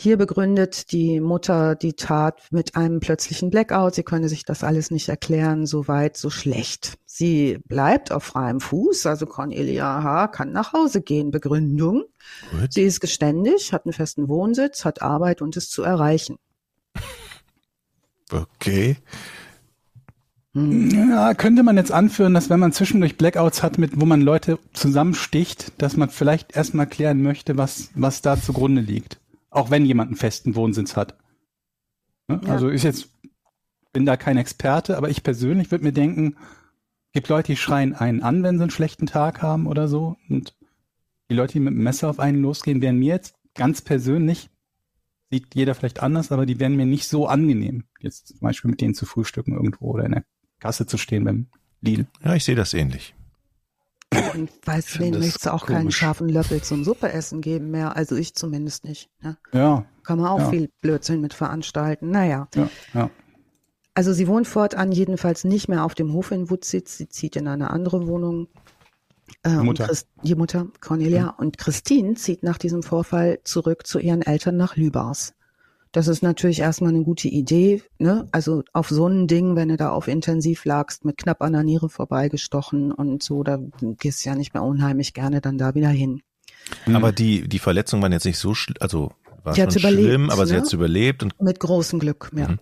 Hier begründet die Mutter die Tat mit einem plötzlichen Blackout. Sie könne sich das alles nicht erklären, so weit, so schlecht. Sie bleibt auf freiem Fuß, also Cornelia H. kann nach Hause gehen. Begründung. Gut. Sie ist geständig, hat einen festen Wohnsitz, hat Arbeit und ist zu erreichen. Okay. Ja, könnte man jetzt anführen, dass wenn man zwischendurch Blackouts hat, mit wo man Leute zusammensticht, dass man vielleicht erstmal klären möchte, was, was da zugrunde liegt. Auch wenn jemand einen festen Wohnsitz hat. Ne? Ja. Also ist jetzt, bin da kein Experte, aber ich persönlich würde mir denken, gibt Leute, die schreien einen an, wenn sie einen schlechten Tag haben oder so. Und die Leute, die mit dem Messer auf einen losgehen, wären mir jetzt ganz persönlich, sieht jeder vielleicht anders, aber die wären mir nicht so angenehm. Jetzt zum Beispiel mit denen zu frühstücken irgendwo oder in der Kasse zu stehen beim Lidl. Ja, ich sehe das ähnlich. Und weiß möchtest du auch keinen komisch. scharfen Löffel zum Suppeessen geben mehr. Also ich zumindest nicht. Ne? Ja, Kann man auch Ja. viel Blödsinn mit veranstalten. Naja. ja, ja. Also sie wohnt fortan jedenfalls nicht mehr auf dem Hof in Wutzitz. Sie zieht in eine andere Wohnung. Äh, und Mutter. Christ, die Mutter, Cornelia. Und Christine zieht nach diesem Vorfall zurück zu ihren Eltern nach Lübars. Das ist natürlich erstmal eine gute Idee. Ne? Also auf so ein Ding, wenn du da auf Intensiv lagst, mit knapp an der Niere vorbeigestochen und so, da gehst du ja nicht mehr unheimlich gerne dann da wieder hin. Mhm. Aber die, die Verletzungen waren jetzt nicht so, schl also war Die schon schlimm, aber sie ne? hat es überlebt und Mit großem Glück, ja. Mhm.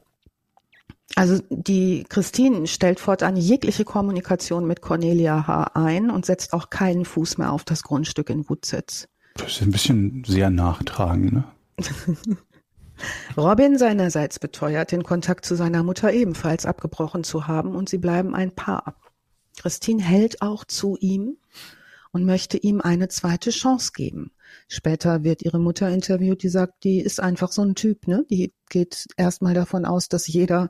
Also die Christine stellt fortan jegliche Kommunikation mit Cornelia H. ein und setzt auch keinen Fuß mehr auf das Grundstück in Wutzitz. Das ist ein bisschen sehr nachtragend, ne? Robin seinerseits beteuert, den Kontakt zu seiner Mutter ebenfalls abgebrochen zu haben und sie bleiben ein Paar. Christine hält auch zu ihm und möchte ihm eine zweite Chance geben. Später wird ihre Mutter interviewt, die sagt, die ist einfach so ein Typ, ne? Die geht erstmal davon aus, dass jeder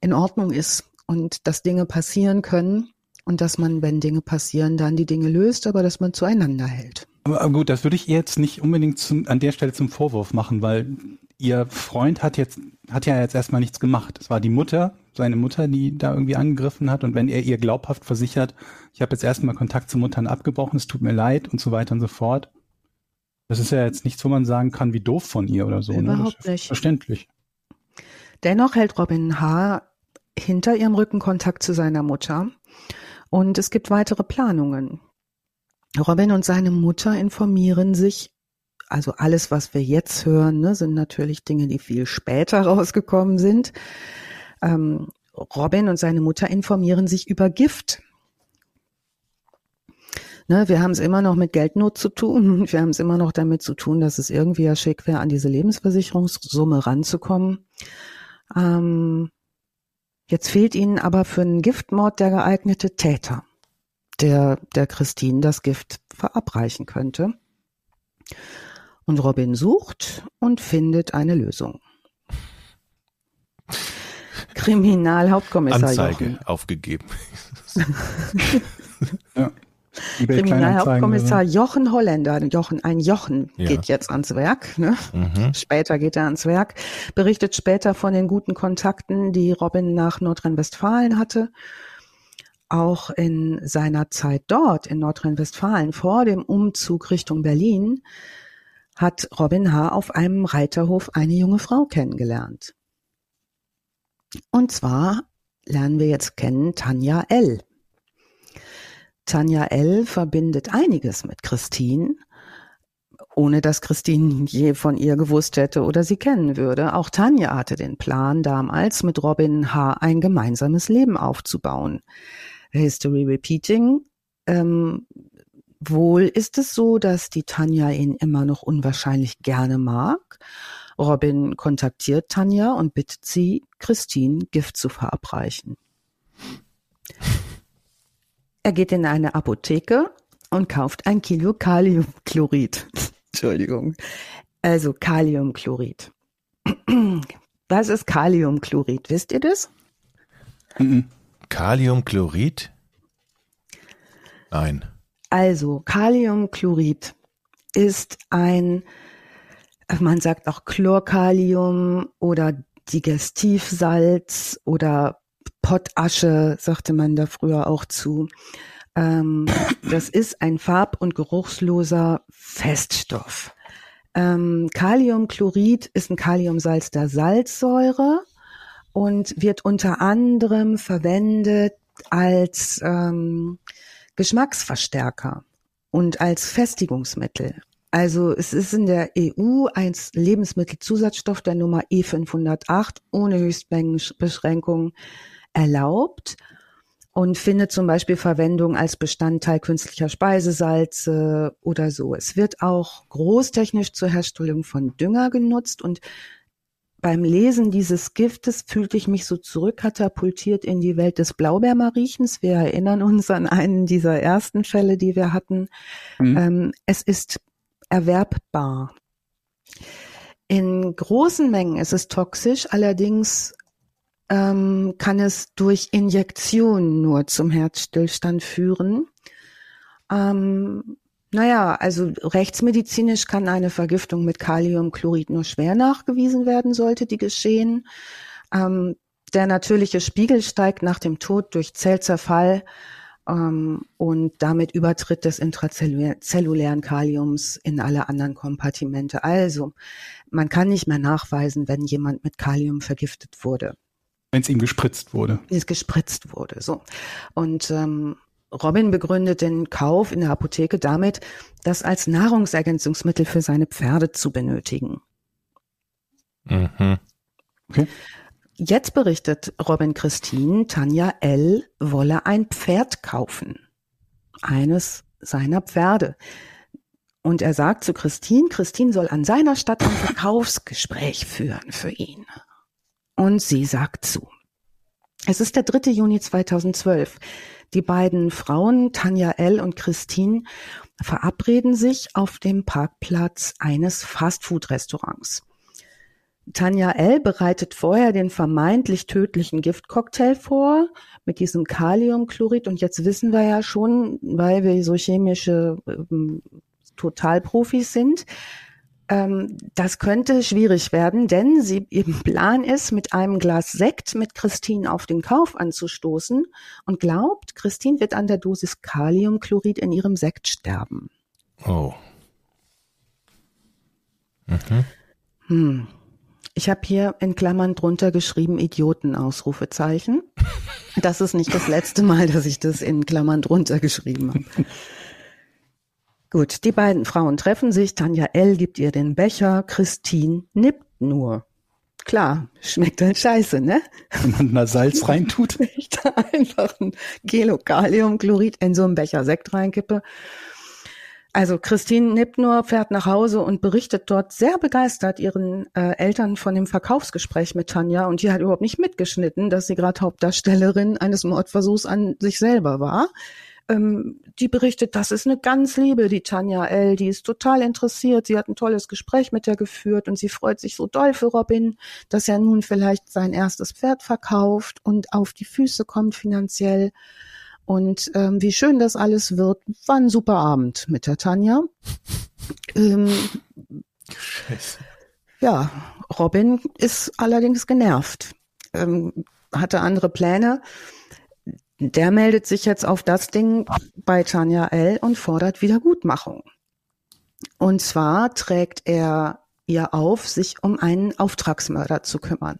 in Ordnung ist und dass Dinge passieren können und dass man, wenn Dinge passieren, dann die Dinge löst, aber dass man zueinander hält. Aber gut, das würde ich jetzt nicht unbedingt zum, an der Stelle zum Vorwurf machen, weil ihr Freund hat jetzt, hat ja jetzt erstmal nichts gemacht. Es war die Mutter, seine Mutter, die da irgendwie angegriffen hat. Und wenn er ihr glaubhaft versichert, ich habe jetzt erstmal Kontakt zu Muttern abgebrochen, es tut mir leid und so weiter und so fort. Das ist ja jetzt nichts, wo man sagen kann, wie doof von ihr oder so. ne? Überhaupt ist nicht. Verständlich. Dennoch hält Robin H. hinter ihrem Rücken Kontakt zu seiner Mutter und es gibt weitere Planungen. Robin und seine Mutter informieren sich, also alles, was wir jetzt hören, ne, sind natürlich Dinge, die viel später rausgekommen sind. Ähm, Robin und seine Mutter informieren sich über Gift. Ne, wir haben es immer noch mit Geldnot zu tun wir haben es immer noch damit zu tun, dass es irgendwie ja schick wäre, an diese Lebensversicherungssumme ranzukommen. Ähm, jetzt fehlt ihnen aber für einen Giftmord der geeignete Täter, der der Christine das Gift verabreichen könnte. Und Robin sucht und findet eine Lösung. Kriminalhauptkommissar Anzeige Jochen. aufgegeben. Ja. Kriminalhauptkommissar Kleinanzeigen Jochen Holländer, Jochen, ein Jochen Ja. geht jetzt ans Werk, ne? Mhm. Später geht er ans Werk, berichtet später von den guten Kontakten, die Robin nach Nordrhein-Westfalen hatte. Auch in seiner Zeit dort in Nordrhein-Westfalen vor dem Umzug Richtung Berlin hat Robin H. auf einem Reiterhof eine junge Frau kennengelernt. Und zwar lernen wir jetzt kennen Tanja L. Tanja L. verbindet einiges mit Christine, ohne dass Christine je von ihr gewusst hätte oder sie kennen würde. Auch Tanja hatte den Plan, damals mit Robin H. ein gemeinsames Leben aufzubauen. History repeating. Ähm, wohl ist es so, dass die Tanja ihn immer noch unwahrscheinlich gerne mag. Robin kontaktiert Tanja und bittet sie, Christine Gift zu verabreichen. Er geht in eine Apotheke und kauft ein Kilo Kaliumchlorid. Entschuldigung. Also Kaliumchlorid. Was ist Kaliumchlorid? Wisst ihr das? Kaliumchlorid? Nein. Also Kaliumchlorid ist ein, man sagt auch Chlorkalium oder Digestivsalz oder Pottasche, sagte man da früher auch zu. Ähm, das ist ein farb- und geruchsloser Feststoff. Ähm, Kaliumchlorid ist ein Kaliumsalz der Salzsäure und wird unter anderem verwendet als ähm, Geschmacksverstärker und als Festigungsmittel. Also es ist in der EU ein Lebensmittelzusatzstoff der Nummer E508 ohne Höchstmengenbeschränkung erlaubt und findet zum Beispiel Verwendung als Bestandteil künstlicher Speisesalze oder so. Es wird auch großtechnisch zur Herstellung von Dünger genutzt und beim Lesen dieses Giftes fühlte ich mich so zurückkatapultiert in die Welt des Blaubeermariechens. Wir erinnern uns an einen dieser ersten Fälle, die wir hatten. Mhm. Ähm, es ist erwerbbar. In großen Mengen ist es toxisch, allerdings ähm, kann es durch Injektion nur zum Herzstillstand führen. Ähm, naja, also rechtsmedizinisch kann eine Vergiftung mit Kaliumchlorid nur schwer nachgewiesen werden, sollte die geschehen. Ähm, der natürliche Spiegel steigt nach dem Tod durch Zellzerfall ähm, und damit Übertritt des intrazellulären Kaliums in alle anderen Kompartimente. Also man kann nicht mehr nachweisen, wenn jemand mit Kalium vergiftet wurde. Wenn es ihm gespritzt wurde. Wenn es gespritzt wurde, so. Und ähm, Robin begründet den Kauf in der Apotheke damit, das als Nahrungsergänzungsmittel für seine Pferde zu benötigen. Mhm. Okay. Jetzt berichtet Robin Christine, Tanja L. wolle ein Pferd kaufen. Eines seiner Pferde. Und er sagt zu Christine, Christine soll an seiner Stadt ein Verkaufsgespräch führen für ihn. Und sie sagt zu. Es ist der 3. Juni 2012. Die beiden Frauen, Tanja L. und Christine, verabreden sich auf dem Parkplatz eines Fastfood-Restaurants. Tanja L. bereitet vorher den vermeintlich tödlichen Giftcocktail vor mit diesem Kaliumchlorid und jetzt wissen wir ja schon, weil wir so chemische ähm, Totalprofis sind, das könnte schwierig werden, denn sie, ihr Plan ist, mit einem Glas Sekt mit Christine auf den Kauf anzustoßen und glaubt, Christine wird an der Dosis Kaliumchlorid in ihrem Sekt sterben. Oh. Mhm. Hm. Ich habe hier in Klammern drunter geschrieben Idioten Ausrufezeichen. Das ist nicht das letzte Mal, dass ich das in Klammern drunter geschrieben habe. Gut, die beiden Frauen treffen sich. Tanja L. gibt ihr den Becher. Christine nippt nur. Klar, schmeckt halt scheiße, ne? Wenn man da Salz reintut. Wenn ich da einfach ein Kilo Kaliumchlorid in so einen Becher Sekt reinkippe. Also Christine nippt nur, fährt nach Hause und berichtet dort sehr begeistert ihren äh, Eltern von dem Verkaufsgespräch mit Tanja und die hat überhaupt nicht mitgeschnitten, dass sie gerade Hauptdarstellerin eines Mordversuchs an sich selber war ähm, die berichtet, das ist eine ganz liebe, die Tanja L., die ist total interessiert, sie hat ein tolles Gespräch mit der geführt und sie freut sich so doll für Robin, dass er nun vielleicht sein erstes Pferd verkauft und auf die Füße kommt finanziell. Und ähm, wie schön das alles wird, war ein super Abend mit der Tanja. Ähm, Scheiße. Ja, Robin ist allerdings genervt, ähm, hatte andere Pläne der meldet sich jetzt auf das Ding bei Tanja L. und fordert Wiedergutmachung. Und zwar trägt er ihr auf, sich um einen Auftragsmörder zu kümmern.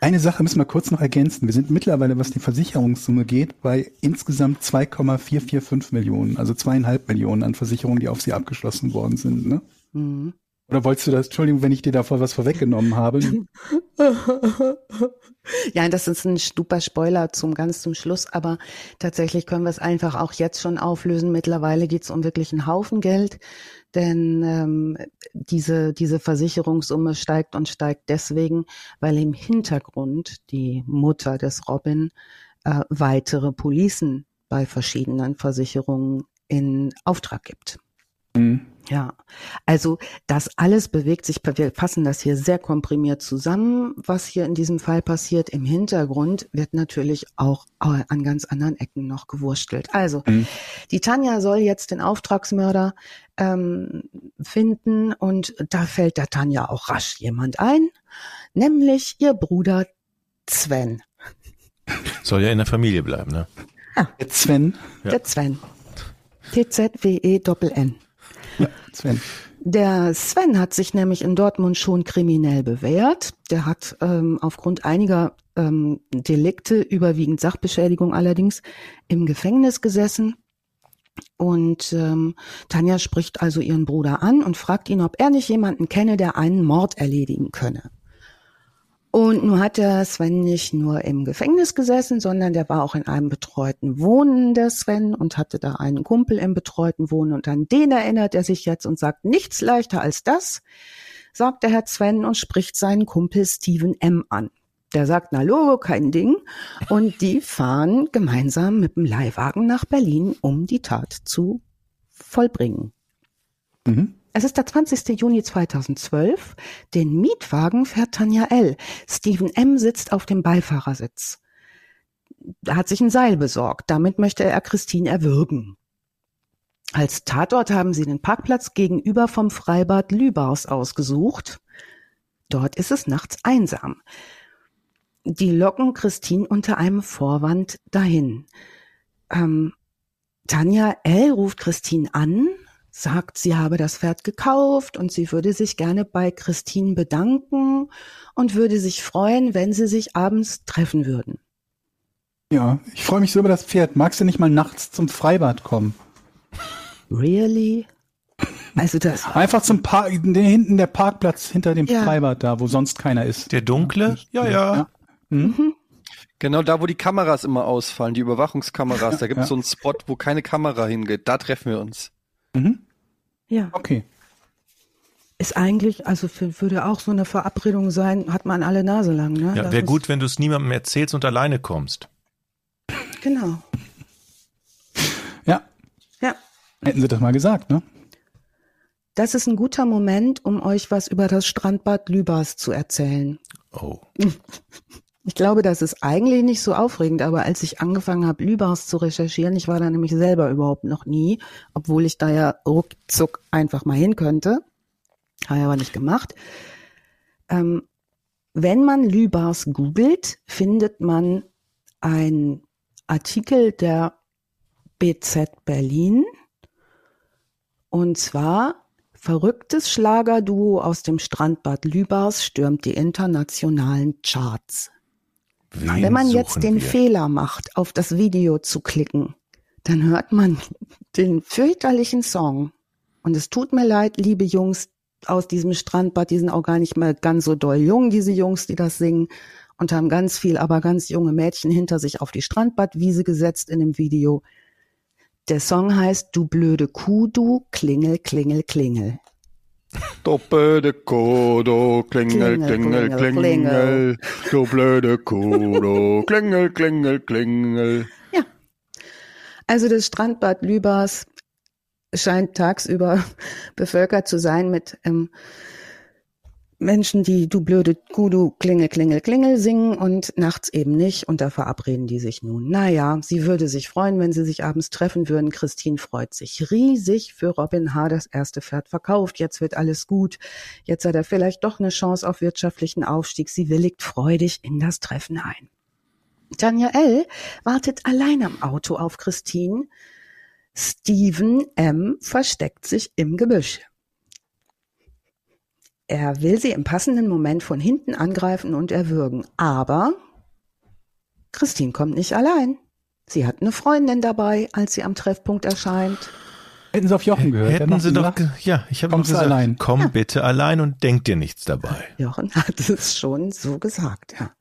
Eine Sache müssen wir kurz noch ergänzen. Wir sind mittlerweile, was die Versicherungssumme geht, bei insgesamt 2,445 Millionen, also zweieinhalb Millionen an Versicherungen, die auf sie abgeschlossen worden sind. Ne? Mhm. Oder wolltest du das, Entschuldigung, wenn ich dir davor was vorweggenommen habe? ja, das ist ein super Spoiler zum ganz zum Schluss, aber tatsächlich können wir es einfach auch jetzt schon auflösen. Mittlerweile geht es um wirklich einen Haufen Geld, denn ähm, diese, diese Versicherungssumme steigt und steigt deswegen, weil im Hintergrund die Mutter des Robin äh, weitere Policen bei verschiedenen Versicherungen in Auftrag gibt. Mhm. Ja, also das alles bewegt sich, wir fassen das hier sehr komprimiert zusammen, was hier in diesem Fall passiert. Im Hintergrund wird natürlich auch an ganz anderen Ecken noch gewurstelt. Also, mhm. die Tanja soll jetzt den Auftragsmörder ähm, finden und da fällt der Tanja auch rasch jemand ein, nämlich ihr Bruder Sven. Soll ja in der Familie bleiben, ne? Ja. Der Sven. Ja. Der Sven. T-Z-W-E-Doppel-N. Ja, Sven. Der Sven hat sich nämlich in Dortmund schon kriminell bewährt. Der hat ähm, aufgrund einiger ähm, Delikte, überwiegend Sachbeschädigung allerdings, im Gefängnis gesessen. Und ähm, Tanja spricht also ihren Bruder an und fragt ihn, ob er nicht jemanden kenne, der einen Mord erledigen könne. Und nun hat der Sven nicht nur im Gefängnis gesessen, sondern der war auch in einem betreuten Wohnen, der Sven, und hatte da einen Kumpel im betreuten Wohnen. Und an den erinnert er sich jetzt und sagt, nichts leichter als das, sagt der Herr Sven und spricht seinen Kumpel Steven M. an. Der sagt, na Logo, kein Ding. Und die fahren gemeinsam mit dem Leihwagen nach Berlin, um die Tat zu vollbringen. Mhm. Es ist der 20. Juni 2012. Den Mietwagen fährt Tanja L. Steven M. sitzt auf dem Beifahrersitz. Er hat sich ein Seil besorgt. Damit möchte er Christine erwürgen. Als Tatort haben sie den Parkplatz gegenüber vom Freibad Lübars ausgesucht. Dort ist es nachts einsam. Die locken Christine unter einem Vorwand dahin. Ähm, Tanja L. ruft Christine an, sagt, sie habe das Pferd gekauft und sie würde sich gerne bei Christine bedanken und würde sich freuen, wenn sie sich abends treffen würden. Ja, ich freue mich so über das Pferd. Magst du nicht mal nachts zum Freibad kommen? Really? Also das einfach zum Park, hinten der Parkplatz hinter dem ja. Freibad da, wo sonst keiner ist. Der dunkle? Ja, ja. ja. Mhm. mhm. Genau da, wo die Kameras immer ausfallen, die Überwachungskameras, da gibt es ja. so einen Spot, wo keine Kamera hingeht. Da treffen wir uns. Mhm. Ja. Okay. Ist eigentlich, also für, würde auch so eine Verabredung sein, hat man alle Nase lang, ne? Ja, wäre gut, wenn du es niemandem erzählst und alleine kommst. Genau. Ja. Ja. Hätten sie das mal gesagt, ne? Das ist ein guter Moment, um euch was über das Strandbad Lübars zu erzählen. Oh. Ich glaube, das ist eigentlich nicht so aufregend, aber als ich angefangen habe, Lübars zu recherchieren, ich war da nämlich selber überhaupt noch nie, obwohl ich da ja ruckzuck einfach mal hin könnte. Habe ich aber nicht gemacht. Ähm, wenn man Lübars googelt, findet man einen Artikel der BZ Berlin. Und zwar verrücktes Schlagerduo aus dem Strandbad Lübars stürmt die internationalen Charts. Wen Wenn man jetzt den wir? Fehler macht, auf das Video zu klicken, dann hört man den fürchterlichen Song. Und es tut mir leid, liebe Jungs aus diesem Strandbad, die sind auch gar nicht mehr ganz so doll jung, diese Jungs, die das singen, und haben ganz viel, aber ganz junge Mädchen hinter sich auf die Strandbadwiese gesetzt in dem Video. Der Song heißt Du blöde Kuh, du, klingel, klingel, klingel. Blöde Kuh, du klingel, klingel, klingel, klingel. Du blöde Kuh, du klingel, klingel, klingel. Ja. Also das Strandbad Lübars scheint tagsüber bevölkert zu sein mit ähm, Menschen, die du blöde Kudu klingel, klingel, klingel singen und nachts eben nicht und da verabreden die sich nun. Naja, sie würde sich freuen, wenn sie sich abends treffen würden. Christine freut sich riesig für Robin H. das erste Pferd verkauft. Jetzt wird alles gut. Jetzt hat er vielleicht doch eine Chance auf wirtschaftlichen Aufstieg. Sie willigt freudig in das Treffen ein. Tanja L. wartet allein am Auto auf Christine. Steven M. versteckt sich im Gebüsch. Er will sie im passenden Moment von hinten angreifen und erwürgen. Aber Christine kommt nicht allein. Sie hat eine Freundin dabei, als sie am Treffpunkt erscheint. Hätten Sie auf Jochen gehört? Hätten Sie doch, ja, ich habe gesagt, allein. komm ja. bitte allein und denk dir nichts dabei. Jochen hat es schon so gesagt, ja.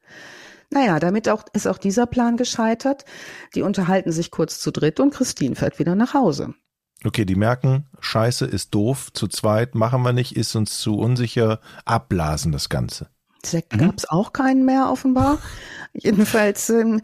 Naja, damit auch, ist auch dieser Plan gescheitert. Die unterhalten sich kurz zu dritt und Christine fährt wieder nach Hause. Okay, die merken, Scheiße ist doof, zu zweit machen wir nicht, ist uns zu unsicher, abblasen das Ganze. Sekt mhm. gab es auch keinen mehr offenbar. Jedenfalls ähm,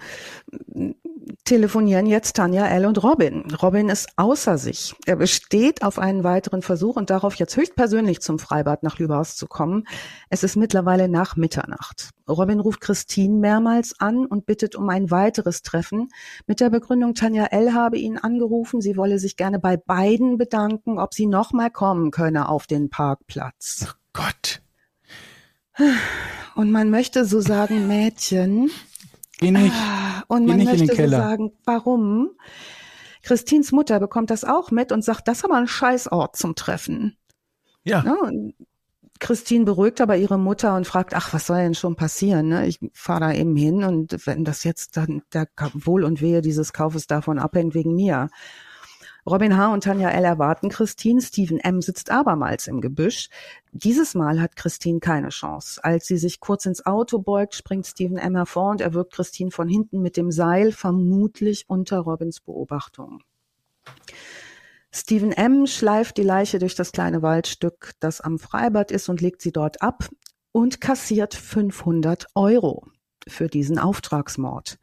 telefonieren jetzt Tanja, L und Robin. Robin ist außer sich. Er besteht auf einen weiteren Versuch und darauf, jetzt höchstpersönlich zum Freibad nach Lübars zu kommen. Es ist mittlerweile nach Mitternacht. Robin ruft Christine mehrmals an und bittet um ein weiteres Treffen. Mit der Begründung, Tanja L. habe ihn angerufen, sie wolle sich gerne bei beiden bedanken, ob sie nochmal kommen könne auf den Parkplatz. Oh Gott. Und man möchte so sagen, Mädchen. Geh nicht. Ah, und man möchte so sagen, warum? Christins Mutter bekommt das auch mit und sagt, das ist aber ein Scheißort zum Treffen. Ja. Ne? Und Christine beruhigt aber ihre Mutter und fragt, ach, was soll denn schon passieren? Ne? Ich fahre da eben hin und wenn das jetzt dann der Wohl und Wehe dieses Kaufes davon abhängt, wegen mir. Robin H. und Tanja L. erwarten Christine. Stephen M. sitzt abermals im Gebüsch. Dieses Mal hat Christine keine Chance. Als sie sich kurz ins Auto beugt, springt Stephen M. hervor und erwürgt Christine von hinten mit dem Seil, vermutlich unter Robins Beobachtung. Stephen M. schleift die Leiche durch das kleine Waldstück, das am Freibad ist, und legt sie dort ab und kassiert 500 Euro für diesen Auftragsmord.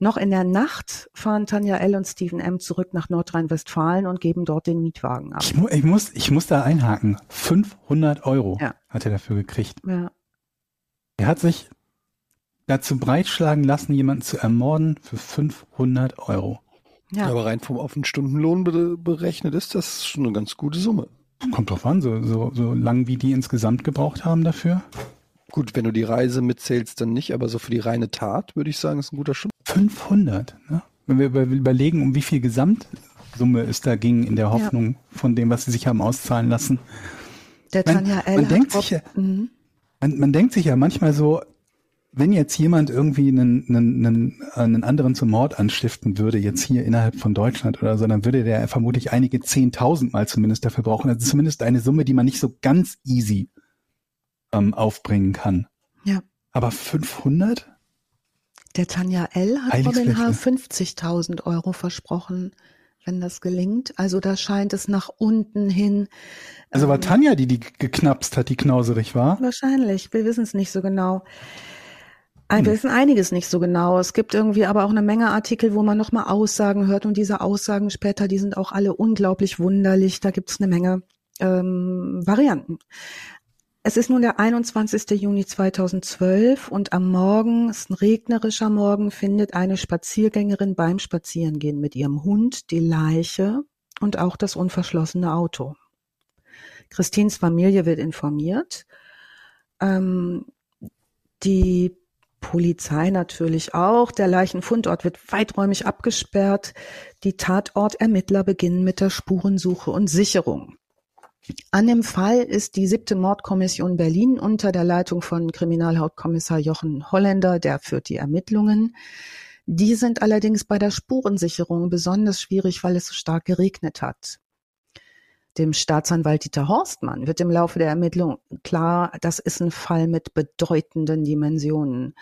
Noch in der Nacht fahren Tanja L. und Stephen M. zurück nach Nordrhein-Westfalen und geben dort den Mietwagen ab. Ich, mu ich, muss, ich muss da einhaken. 500 Euro Ja. hat er dafür gekriegt. Ja. Er hat sich dazu breitschlagen lassen, jemanden zu ermorden für 500 Euro. Ja. Aber rein vom auf den Stundenlohn be berechnet ist das schon eine ganz gute Summe. Kommt drauf an, so, so, so lang wie die insgesamt gebraucht haben dafür. Gut, wenn du die Reise mitzählst, dann nicht, aber so für die reine Tat würde ich sagen, ist ein guter Stundenlohn. 500. Ne? Wenn wir über- überlegen, um wie viel Gesamtsumme es da ging, in der Hoffnung von dem, was sie sich haben auszahlen lassen. Der Man- Tanja L. man denkt sich ja- Mhm. Man, man denkt sich ja manchmal so, wenn jetzt jemand irgendwie einen, einen, einen, einen anderen zum Mord anstiften würde, jetzt hier innerhalb von Deutschland oder so, dann würde der vermutlich einige Zehntausend Mal zumindest dafür brauchen. Ist zumindest eine Summe, die man nicht so ganz easy ähm, aufbringen kann. Ja. Aber 500? Der Tanja L. hat Robin H. Blättchen. 50.000 Euro versprochen, wenn das gelingt. Also da scheint es nach unten hin. Also war ähm, Tanja, die die geknapst hat, die knauserig war. Wahrscheinlich. Wir wissen es nicht so genau. Hm. Wir wissen einiges nicht so genau. Es gibt irgendwie aber auch eine Menge Artikel, wo man nochmal Aussagen hört und diese Aussagen später, die sind auch alle unglaublich wunderlich. Da gibt es eine Menge ähm, Varianten. Es ist nun der 21. Juni 2012 und am Morgen, es ist ein regnerischer Morgen, findet eine Spaziergängerin beim Spazierengehen mit ihrem Hund die Leiche und auch das unverschlossene Auto. Christines Familie wird informiert. Ähm, die Polizei natürlich auch. Der Leichenfundort wird weiträumig abgesperrt. Die Tatortermittler beginnen mit der Spurensuche und Sicherung. An dem Fall ist die siebte Mordkommission Berlin unter der Leitung von Kriminalhauptkommissar Jochen Holländer, der führt die Ermittlungen. Die sind allerdings bei der Spurensicherung besonders schwierig, weil es so stark geregnet hat. Dem Staatsanwalt Dieter Horstmann wird im Laufe der Ermittlung klar, das ist ein Fall mit bedeutenden Dimensionen.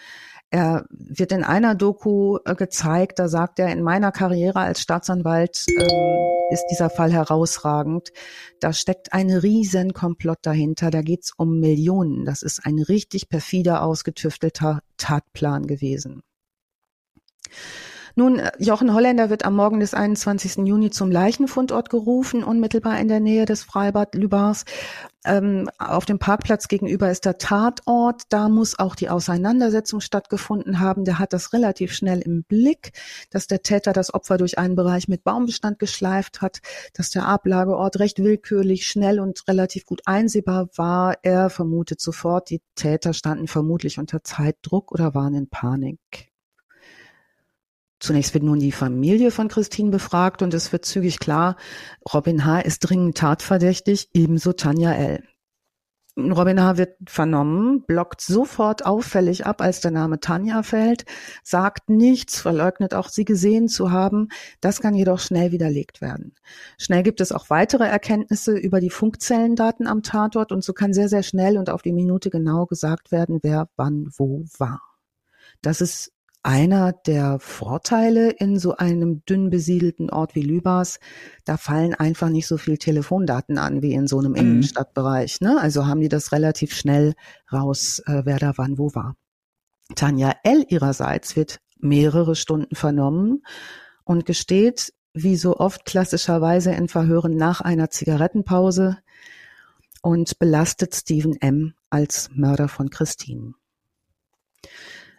Er wird in einer Doku äh, gezeigt, da sagt er, in meiner Karriere als Staatsanwalt ähm, ist dieser Fall herausragend. Da steckt ein riesen Komplott dahinter, da geht's um Millionen. Das ist ein richtig perfider, ausgetüftelter Tatplan gewesen. Nun, äh, Jochen Holländer wird am Morgen des 21. Juni zum Leichenfundort gerufen, unmittelbar in der Nähe des Freibad Lübars. Ähm, auf dem Parkplatz gegenüber ist der Tatort. Da muss auch die Auseinandersetzung stattgefunden haben. Der hat das relativ schnell im Blick, dass der Täter das Opfer durch einen Bereich mit Baumbestand geschleift hat, dass der Ablageort recht willkürlich, schnell und relativ gut einsehbar war. Er vermutet sofort, die Täter standen vermutlich unter Zeitdruck oder waren in Panik. Zunächst wird nun die Familie von Christine befragt und es wird zügig klar, Robin H. ist dringend tatverdächtig, ebenso Tanja L. Robin H. wird vernommen, blockt sofort auffällig ab, als der Name Tanja fällt, sagt nichts, verleugnet auch sie gesehen zu haben. Das kann jedoch schnell widerlegt werden. Schnell gibt es auch weitere Erkenntnisse über die Funkzellendaten am Tatort und so kann sehr, sehr schnell und auf die Minute genau gesagt werden, wer wann wo war. Das ist einer der Vorteile in so einem dünn besiedelten Ort wie Lübars, da fallen einfach nicht so viel Telefondaten an wie in so einem Mhm. Innenstadtbereich. Ne? Also haben die das relativ schnell raus, äh, wer da wann wo war. Tanja L. ihrerseits wird mehrere Stunden vernommen und gesteht, wie so oft klassischerweise in Verhören nach einer Zigarettenpause und belastet Stephen M. als Mörder von Christine.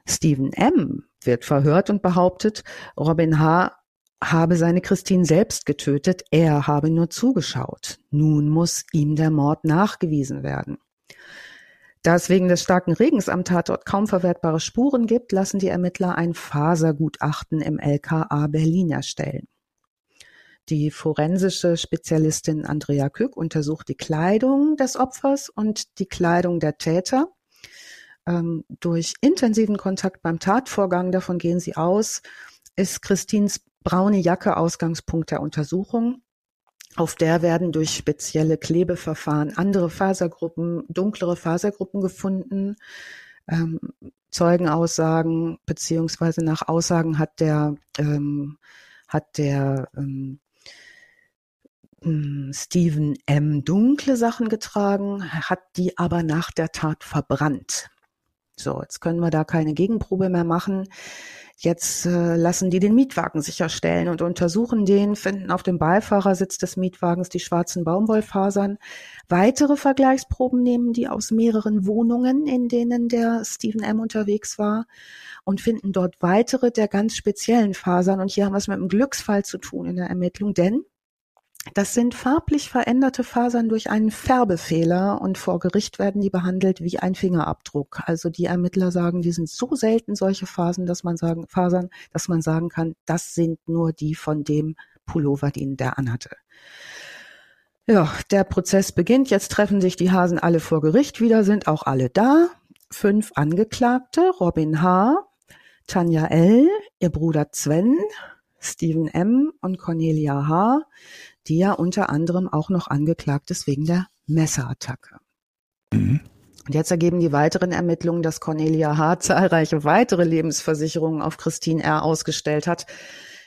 Stephen M. wird verhört und behauptet, Robin H. habe seine Christine selbst getötet, er habe nur zugeschaut. Nun muss ihm der Mord nachgewiesen werden. Da es wegen des starken Regens am Tatort kaum verwertbare Spuren gibt, lassen die Ermittler ein Fasergutachten im LKA Berlin erstellen. Die forensische Spezialistin Andrea Kück untersucht die Kleidung des Opfers und die Kleidung der Täter. Ähm, durch intensiven Kontakt beim Tatvorgang, davon gehen sie aus, ist Christins braune Jacke Ausgangspunkt der Untersuchung. Auf der werden durch spezielle Klebeverfahren andere Fasergruppen, dunklere Fasergruppen gefunden. Ähm, Zeugenaussagen beziehungsweise nach Aussagen hat der ähm, hat der ähm, hm, Stephen M. dunkle Sachen getragen, hat die aber nach der Tat verbrannt. So, jetzt können wir da keine Gegenprobe mehr machen. Jetzt äh, lassen die den Mietwagen sicherstellen und untersuchen den, finden auf dem Beifahrersitz des Mietwagens die schwarzen Baumwollfasern. Weitere Vergleichsproben nehmen die aus mehreren Wohnungen, in denen der Stephen M. unterwegs war und finden dort weitere der ganz speziellen Fasern. Und hier haben wir es mit einem Glücksfall zu tun in der Ermittlung, denn das sind farblich veränderte Fasern durch einen Färbefehler und vor Gericht werden die behandelt wie ein Fingerabdruck. Also die Ermittler sagen, die sind so selten solche Fasern, dass man sagen, Fasern, dass man sagen kann, das sind nur die von dem Pullover, den der anhatte. Ja, der Prozess beginnt. Jetzt treffen sich die Hasen alle vor Gericht wieder, sind auch alle da. Fünf Angeklagte, Robin H., Tanja L., ihr Bruder Sven, Stephen M. und Cornelia H die ja unter anderem auch noch angeklagt ist wegen der Messerattacke. Mhm. Und jetzt ergeben die weiteren Ermittlungen, dass Cornelia H. zahlreiche weitere Lebensversicherungen auf Christine R. ausgestellt hat.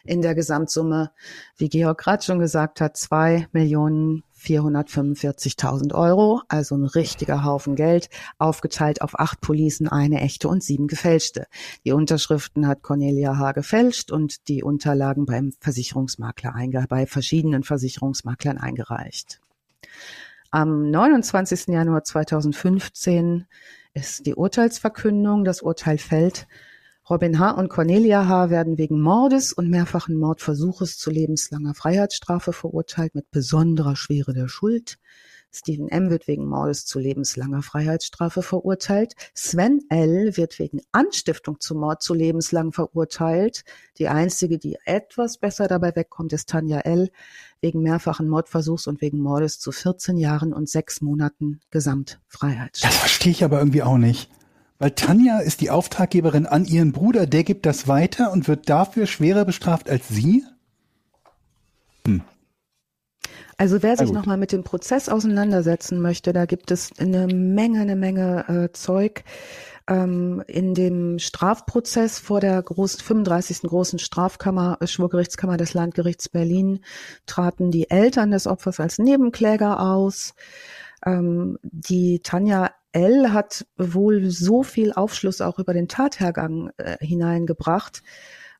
In der Gesamtsumme, wie Georg gerade schon gesagt hat, zwei Millionen 445.000 Euro, also ein richtiger Haufen Geld, aufgeteilt auf acht Policen, eine echte und sieben gefälschte. Die Unterschriften hat Cornelia H. gefälscht und die Unterlagen beim Versicherungsmakler bei verschiedenen Versicherungsmaklern eingereicht. Am 29. Januar 2015 ist die Urteilsverkündung. Das Urteil fällt Robin H. und Cornelia H. werden wegen Mordes und mehrfachen Mordversuches zu lebenslanger Freiheitsstrafe verurteilt mit besonderer Schwere der Schuld. Stephen M. wird wegen Mordes zu lebenslanger Freiheitsstrafe verurteilt. Sven L. wird wegen Anstiftung zum Mord zu lebenslang verurteilt. Die einzige, die etwas besser dabei wegkommt, ist Tanja L. wegen mehrfachen Mordversuchs und wegen Mordes zu 14 Jahren und sechs Monaten Gesamtfreiheitsstrafe. Das verstehe ich aber irgendwie auch nicht. Weil Tanja ist die Auftraggeberin an ihren Bruder, der gibt das weiter und wird dafür schwerer bestraft als sie? Hm. Also wer sich nochmal mit dem Prozess auseinandersetzen möchte, da gibt es eine Menge, eine Menge äh, Zeug. Ähm, in dem Strafprozess vor der großen, 35. großen Strafkammer, äh, Schwurgerichtskammer des Landgerichts Berlin traten die Eltern des Opfers als Nebenkläger aus. Ähm, die Tanja L. hat wohl so viel Aufschluss auch über den Tathergang äh, hineingebracht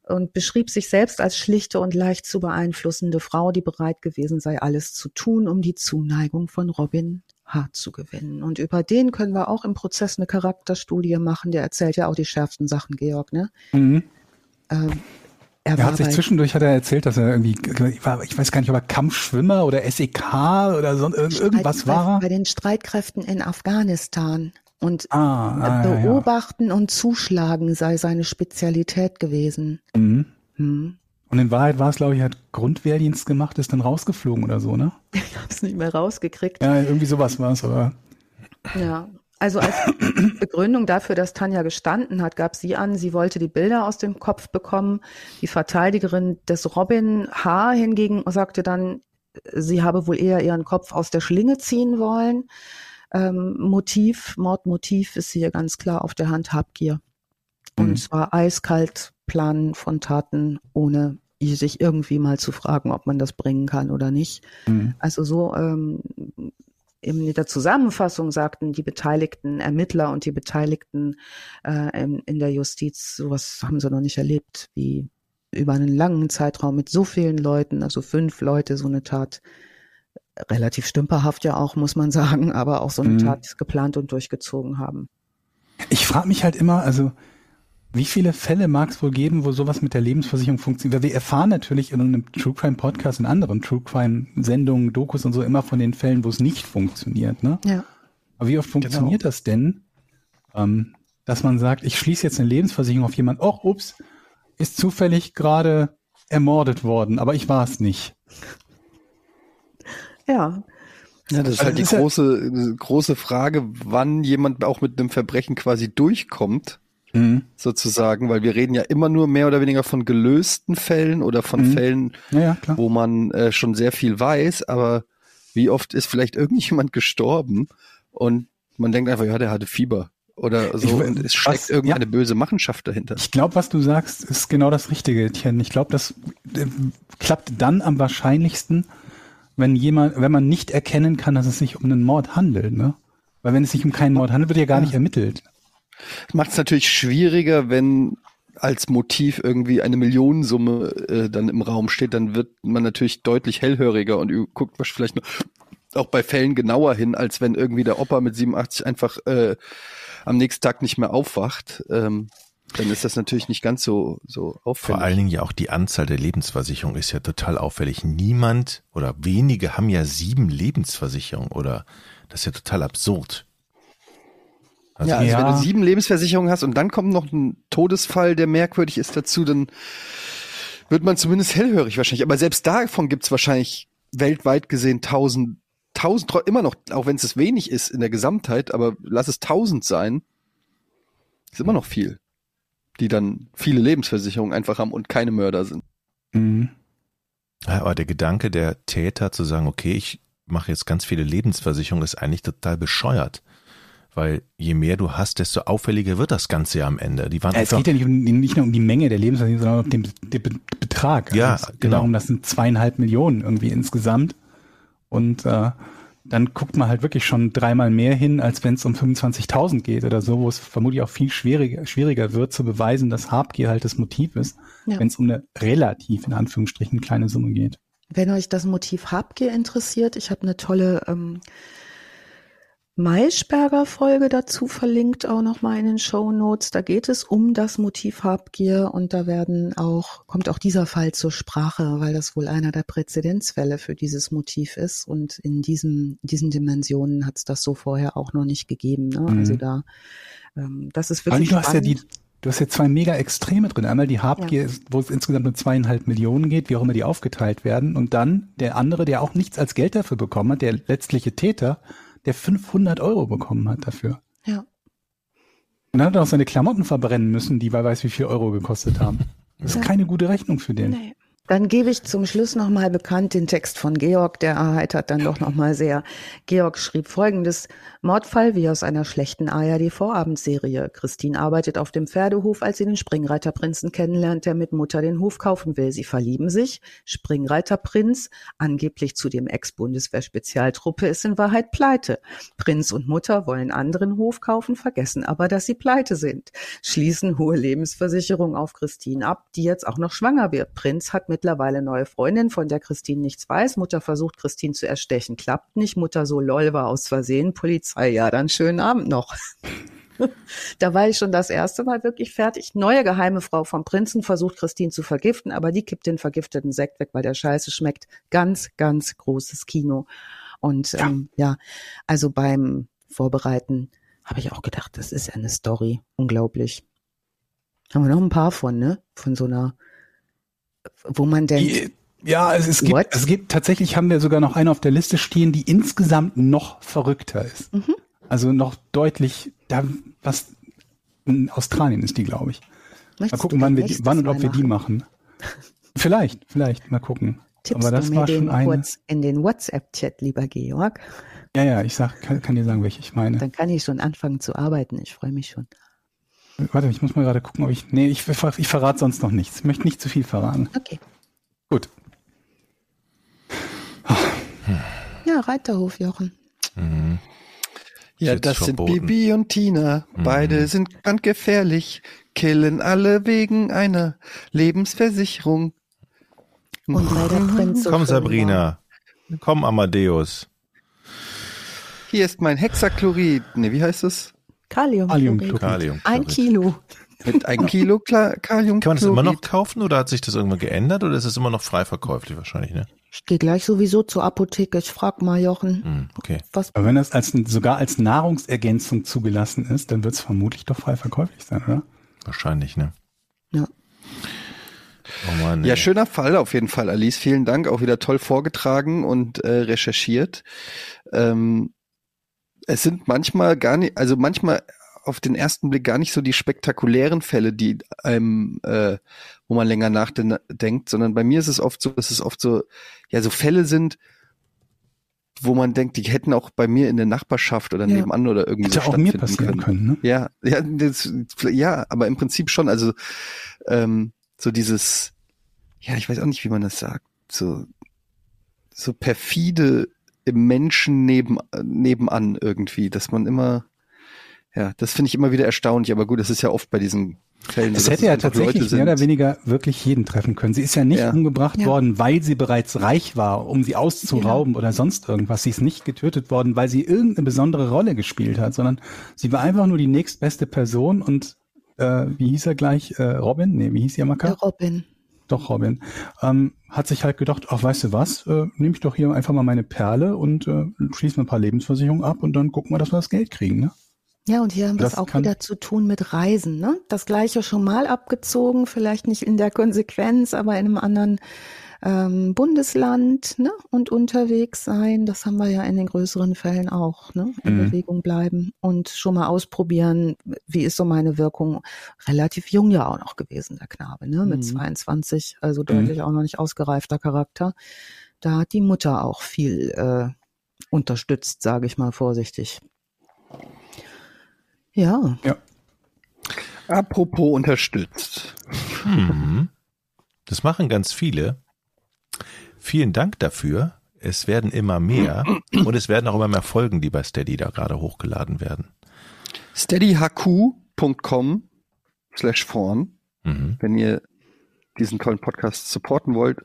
und beschrieb sich selbst als schlichte und leicht zu beeinflussende Frau, die bereit gewesen sei, alles zu tun, um die Zuneigung von Robin Hart zu gewinnen. Und über den können wir auch im Prozess eine Charakterstudie machen. Der erzählt ja auch die schärfsten Sachen, Georg, ne? Mhm. Ähm, er, er hat sich zwischendurch hat er erzählt, dass er irgendwie, ich weiß gar nicht, ob er Kampfschwimmer oder SEK oder so, irgendwas war. Bei den Streitkräften in Afghanistan. Und ah, ah, beobachten ja. und zuschlagen sei seine Spezialität gewesen. Mhm. Mhm. Und in Wahrheit war es, glaube ich, hat Grundwehrdienst gemacht, ist dann rausgeflogen oder so, ne? Ich habe es nicht mehr rausgekriegt. Ja, irgendwie sowas war es, aber. Ja, also als Begründung dafür, dass Tanja gestanden hat, gab sie an, sie wollte die Bilder aus dem Kopf bekommen. Die Verteidigerin des Robin H. hingegen sagte dann, sie habe wohl eher ihren Kopf aus der Schlinge ziehen wollen. Ähm, Motiv, Mordmotiv ist hier ganz klar auf der Hand Habgier. Und mhm. zwar eiskalt Planen von Taten, ohne sich irgendwie mal zu fragen, ob man das bringen kann oder nicht. Mhm. Also so ähm, in der Zusammenfassung sagten die beteiligten Ermittler und die Beteiligten äh, in, in, der Justiz, sowas haben sie noch nicht erlebt, wie über einen langen Zeitraum mit so vielen Leuten, also fünf Leute, so eine Tat, relativ stümperhaft ja auch, muss man sagen, aber auch so eine mhm. Tat geplant und durchgezogen haben. Ich frage mich halt immer, also wie viele Fälle mag es wohl geben, wo sowas mit der Lebensversicherung funktioniert? Weil wir erfahren natürlich in einem True Crime Podcast, in anderen True Crime Sendungen, Dokus und so immer von den Fällen, wo es nicht funktioniert. Ne? Ja. Aber wie oft funktioniert genau. das denn, ähm, dass man sagt, ich schließe jetzt eine Lebensversicherung auf jemanden, oh, ups, ist zufällig gerade ermordet worden, aber ich war es nicht. Ja. Ja, das ist Also halt die große, große Frage, wann jemand auch mit einem Verbrechen quasi durchkommt, Mhm. sozusagen, weil wir reden ja immer nur mehr oder weniger von gelösten Fällen oder von Mhm. Fällen, Ja, ja, wo man äh, schon sehr viel weiß, aber wie oft ist vielleicht irgendjemand gestorben und man denkt einfach, ja, der hatte Fieber oder so Ich- und es was- steckt irgendeine böse Machenschaft dahinter. Ich glaube, was du sagst, ist genau das Richtige, Tien. Ich glaube, das äh, klappt dann am wahrscheinlichsten, wenn jemand, wenn man nicht erkennen kann, dass es sich um einen Mord handelt, ne? Weil wenn es sich um keinen Mord handelt, wird ja gar nicht ermittelt. Macht es natürlich schwieriger, wenn als Motiv irgendwie eine Millionensumme äh, dann im Raum steht, dann wird man natürlich deutlich hellhöriger und guckt was vielleicht noch auch bei Fällen genauer hin, als wenn irgendwie der Opa mit 87 einfach äh, am nächsten Tag nicht mehr aufwacht. Ähm, dann ist das natürlich nicht ganz so so auffällig. Vor allen Dingen ja auch die Anzahl der Lebensversicherungen ist ja total auffällig. Niemand oder wenige haben ja sieben Lebensversicherungen oder das ist ja total absurd. Also ja, also Ja. wenn du sieben Lebensversicherungen hast und dann kommt noch ein Todesfall, der merkwürdig ist dazu, dann wird man zumindest hellhörig wahrscheinlich. Aber selbst davon gibt's wahrscheinlich weltweit gesehen tausend, tausend, immer noch, auch wenn es wenig ist in der Gesamtheit, aber lass es tausend sein, ist immer noch viel, die dann viele Lebensversicherungen einfach haben und keine Mörder sind. Mhm. Ja, aber der Gedanke der Täter zu sagen, okay, ich mache jetzt ganz viele Lebensversicherungen, ist eigentlich total bescheuert. Weil je mehr du hast, desto auffälliger wird das Ganze ja am Ende. Die waren es geht ja nicht, um, nicht nur um die Menge der Lebensversicherung, sondern um den, den Be- Betrag. Ja, geht genau. darum, das sind zweieinhalb Millionen irgendwie insgesamt. Und äh, dann guckt man halt wirklich schon dreimal mehr hin, als wenn es um 25.000 geht oder so, wo es vermutlich auch viel schwieriger, schwieriger wird zu beweisen, dass Habgier halt das Motiv ist, Ja. wenn es um eine relativ, in Anführungsstrichen, kleine Summe geht. Wenn euch das Motiv Habgier interessiert, ich habe eine tolle ähm, Maischberger Folge dazu verlinkt, auch nochmal in den Show Notes. Da geht es um das Motiv Habgier und da werden auch, kommt auch dieser Fall zur Sprache, weil das wohl einer der Präzedenzfälle für dieses Motiv ist. Und in diesem, diesen Dimensionen hat es das so vorher auch noch nicht gegeben. Ne? Mhm. Also da, ähm, das ist wirklich du hast ja die, spannend. du hast ja zwei mega Extreme drin. Einmal die Habgier, ist, wo es insgesamt um zweieinhalb Millionen geht, wie auch immer die aufgeteilt werden. Und dann der andere, der auch nichts als Geld dafür bekommen hat, der letztliche Täter, der 500 Euro bekommen hat dafür. ja. Und dann hat er auch seine Klamotten verbrennen müssen, die wer weiß wie viel Euro gekostet haben. Das ist Ja. keine gute Rechnung für den. Nee. Dann gebe ich zum Schluss nochmal bekannt den Text von Georg, der erheitert dann doch nochmal sehr. Georg schrieb folgendes. Mordfall wie aus einer schlechten ARD-Vorabendserie. Christine arbeitet auf dem Pferdehof, als sie den Springreiterprinzen kennenlernt, der mit Mutter den Hof kaufen will. Sie verlieben sich. Springreiterprinz, angeblich zu dem Ex-Bundeswehr-Spezialtruppe, ist in Wahrheit pleite. Prinz und Mutter wollen anderen Hof kaufen, vergessen aber, dass sie pleite sind. Schließen hohe Lebensversicherung auf Christine ab, die jetzt auch noch schwanger wird. Prinz hat mittlerweile neue Freundin, von der Christine nichts weiß. Mutter versucht, Christine zu erstechen, klappt nicht. Mutter so lol war aus Versehen. Polizei, ja, dann schönen Abend noch. Da war ich schon das erste Mal wirklich fertig. Neue geheime Frau vom Prinzen versucht, Christine zu vergiften, aber die kippt den vergifteten Sekt weg, weil der scheiße schmeckt. Ganz, ganz großes Kino. Und ja, ähm, ja also beim Vorbereiten habe ich auch gedacht, das ist ja eine Story. Unglaublich. Haben wir noch ein paar von, ne? Von so einer, wo man denkt. Ja, es, es, gibt, es gibt, tatsächlich haben wir sogar noch eine auf der Liste stehen, die insgesamt noch verrückter ist. Mhm. Also noch deutlich, da, was, in Australien ist die, glaube ich. Mal Möchtest gucken, du wann wir die, wann und ob Mal wir die machen. Vielleicht, vielleicht, mal gucken. Tippst Aber das du mir war den schon eine. kurz in den WhatsApp-Chat, lieber Georg? Ja, ja, ich sag, kann, kann dir sagen, welche ich meine. Dann kann ich schon anfangen zu arbeiten. Ich freue mich schon. Warte, ich muss mal gerade gucken, ob ich. Nee, ich, ich verrate sonst noch nichts. Ich möchte nicht zu viel verraten. Okay. Gut. Ja, Reiterhof, Jochen. Mhm. Ja, das verboten. sind Bibi und Tina. Beide sind brandgefährlich, killen alle wegen einer Lebensversicherung. Und weil der Prinz so Komm, Sabrina. Komm, Amadeus. Hier ist mein Hexachlorid. Ne, wie heißt es? Kaliumchlorid. Kaliumchlorid. Kalium. Ein Kilo. Mit ein Kilo Kla Kaliumchlorid. Kann man das immer noch kaufen oder hat sich das irgendwann geändert oder ist es immer noch frei verkäuflich wahrscheinlich, ne? Ich gehe gleich sowieso zur Apotheke. Ich frag mal Jochen, Hm, okay. was Aber wenn das als, sogar als Nahrungsergänzung zugelassen ist, dann wird es vermutlich doch frei verkäuflich sein, oder? Wahrscheinlich, ne? ja. Oh Mann, Ja, schöner Fall auf jeden Fall, Alice. Vielen Dank. Auch wieder toll vorgetragen und äh, recherchiert. Ähm, es sind manchmal gar nicht, also manchmal auf den ersten Blick gar nicht so die spektakulären Fälle, die einem, äh, wo man länger nachdenkt, sondern bei mir ist es oft so, dass es oft so, ja, so Fälle sind, wo man denkt, die hätten auch bei mir in der Nachbarschaft oder Ja. nebenan oder irgendwie Hätte so auch mir passieren können, ne? ja, ja, das, ja, aber im Prinzip schon. Also ähm, so dieses, ja, ich weiß auch nicht, wie man das sagt, so so perfide im Menschen neben nebenan irgendwie, dass man immer, ja, das finde ich immer wieder erstaunlich. Aber gut, das ist ja oft bei diesen Fällen. Es so, hätte ja tatsächlich mehr oder weniger wirklich jeden treffen können. Sie ist ja nicht Ja. umgebracht Ja. worden, weil sie bereits reich war, um sie auszurauben oder sonst irgendwas. Sie ist nicht getötet worden, weil sie irgendeine besondere Rolle gespielt hat, sondern sie war einfach nur die nächstbeste Person und äh, wie hieß er gleich? Äh, Robin? Nee, wie hieß Der Jamaka? Robin. Doch, Robin. Ähm, hat sich halt gedacht, ach, weißt du was, äh, nehme ich doch hier einfach mal meine Perle und äh, schließe mir ein paar Lebensversicherungen ab und dann gucken wir, dass wir das Geld kriegen, ne? Ja, und hier haben wir es auch wieder zu tun mit Reisen. Ne? Das gleiche schon mal abgezogen, vielleicht nicht in der Konsequenz, aber in einem anderen ähm, Bundesland ne? und unterwegs sein. Das haben wir ja in den größeren Fällen auch. Ne? In Mhm. Bewegung bleiben und schon mal ausprobieren, wie ist so meine Wirkung. Relativ jung ja auch noch gewesen, der Knabe, ne? mit Mhm. 22, also deutlich auch noch nicht ausgereifter Charakter. Da hat die Mutter auch viel äh, unterstützt, sage ich mal vorsichtig. Ja, Apropos unterstützt. Hm. Das machen ganz viele. Vielen Dank dafür. Es werden immer mehr und es werden auch immer mehr Folgen, die bei Steady da gerade hochgeladen werden. steadyhq.com slash vorn, Mhm. wenn ihr diesen tollen Podcast supporten wollt,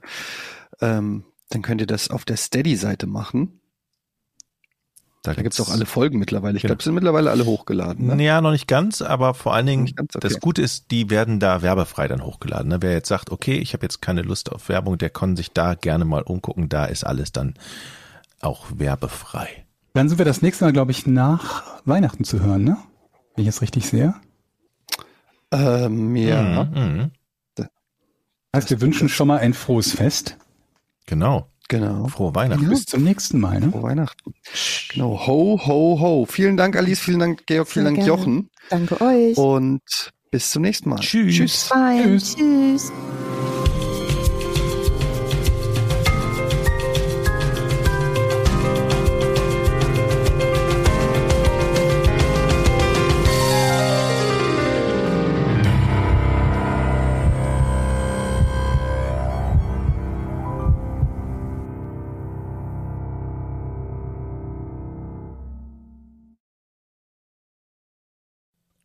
ähm, dann könnt ihr das auf der Steady-Seite machen. Da gibt's auch alle Folgen mittlerweile. Ich Genau. glaube, sind mittlerweile alle hochgeladen. Ne? Ja, noch nicht ganz, aber vor allen Dingen, ganz, okay. das Gute ist, die werden da werbefrei dann hochgeladen. Ne? Wer jetzt sagt, okay, ich habe jetzt keine Lust auf Werbung, der kann sich da gerne mal umgucken. Da ist alles dann auch werbefrei. Dann sind wir das nächste Mal, glaube ich, nach Weihnachten zu hören, ne? Wenn ich es richtig sehe. Ähm, ja. Mhm, mhm. Heißt, wir wünschen schon mal ein frohes Fest. Genau. Genau. Frohe Weihnachten. Bis zum nächsten Mal, ne? Frohe Weihnachten. Genau. Ho, ho, ho. Vielen Dank, Alice. Vielen Dank, Georg. Vielen Sehr Dank, gerne. Jochen. danke euch. Und bis zum nächsten Mal. Tschüss. Tschüss. Tschüss. Tschüss.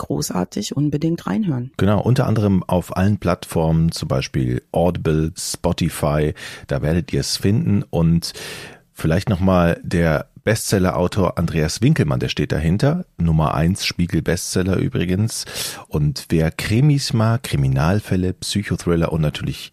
großartig, unbedingt reinhören. Genau, unter anderem auf allen Plattformen, zum Beispiel Audible, Spotify, da werdet ihr es finden und vielleicht nochmal der Bestseller-Autor Andreas Winkelmann, der steht dahinter. Nummer eins Spiegel-Bestseller übrigens. Und wer Krimis mag, Kriminalfälle, Psychothriller und natürlich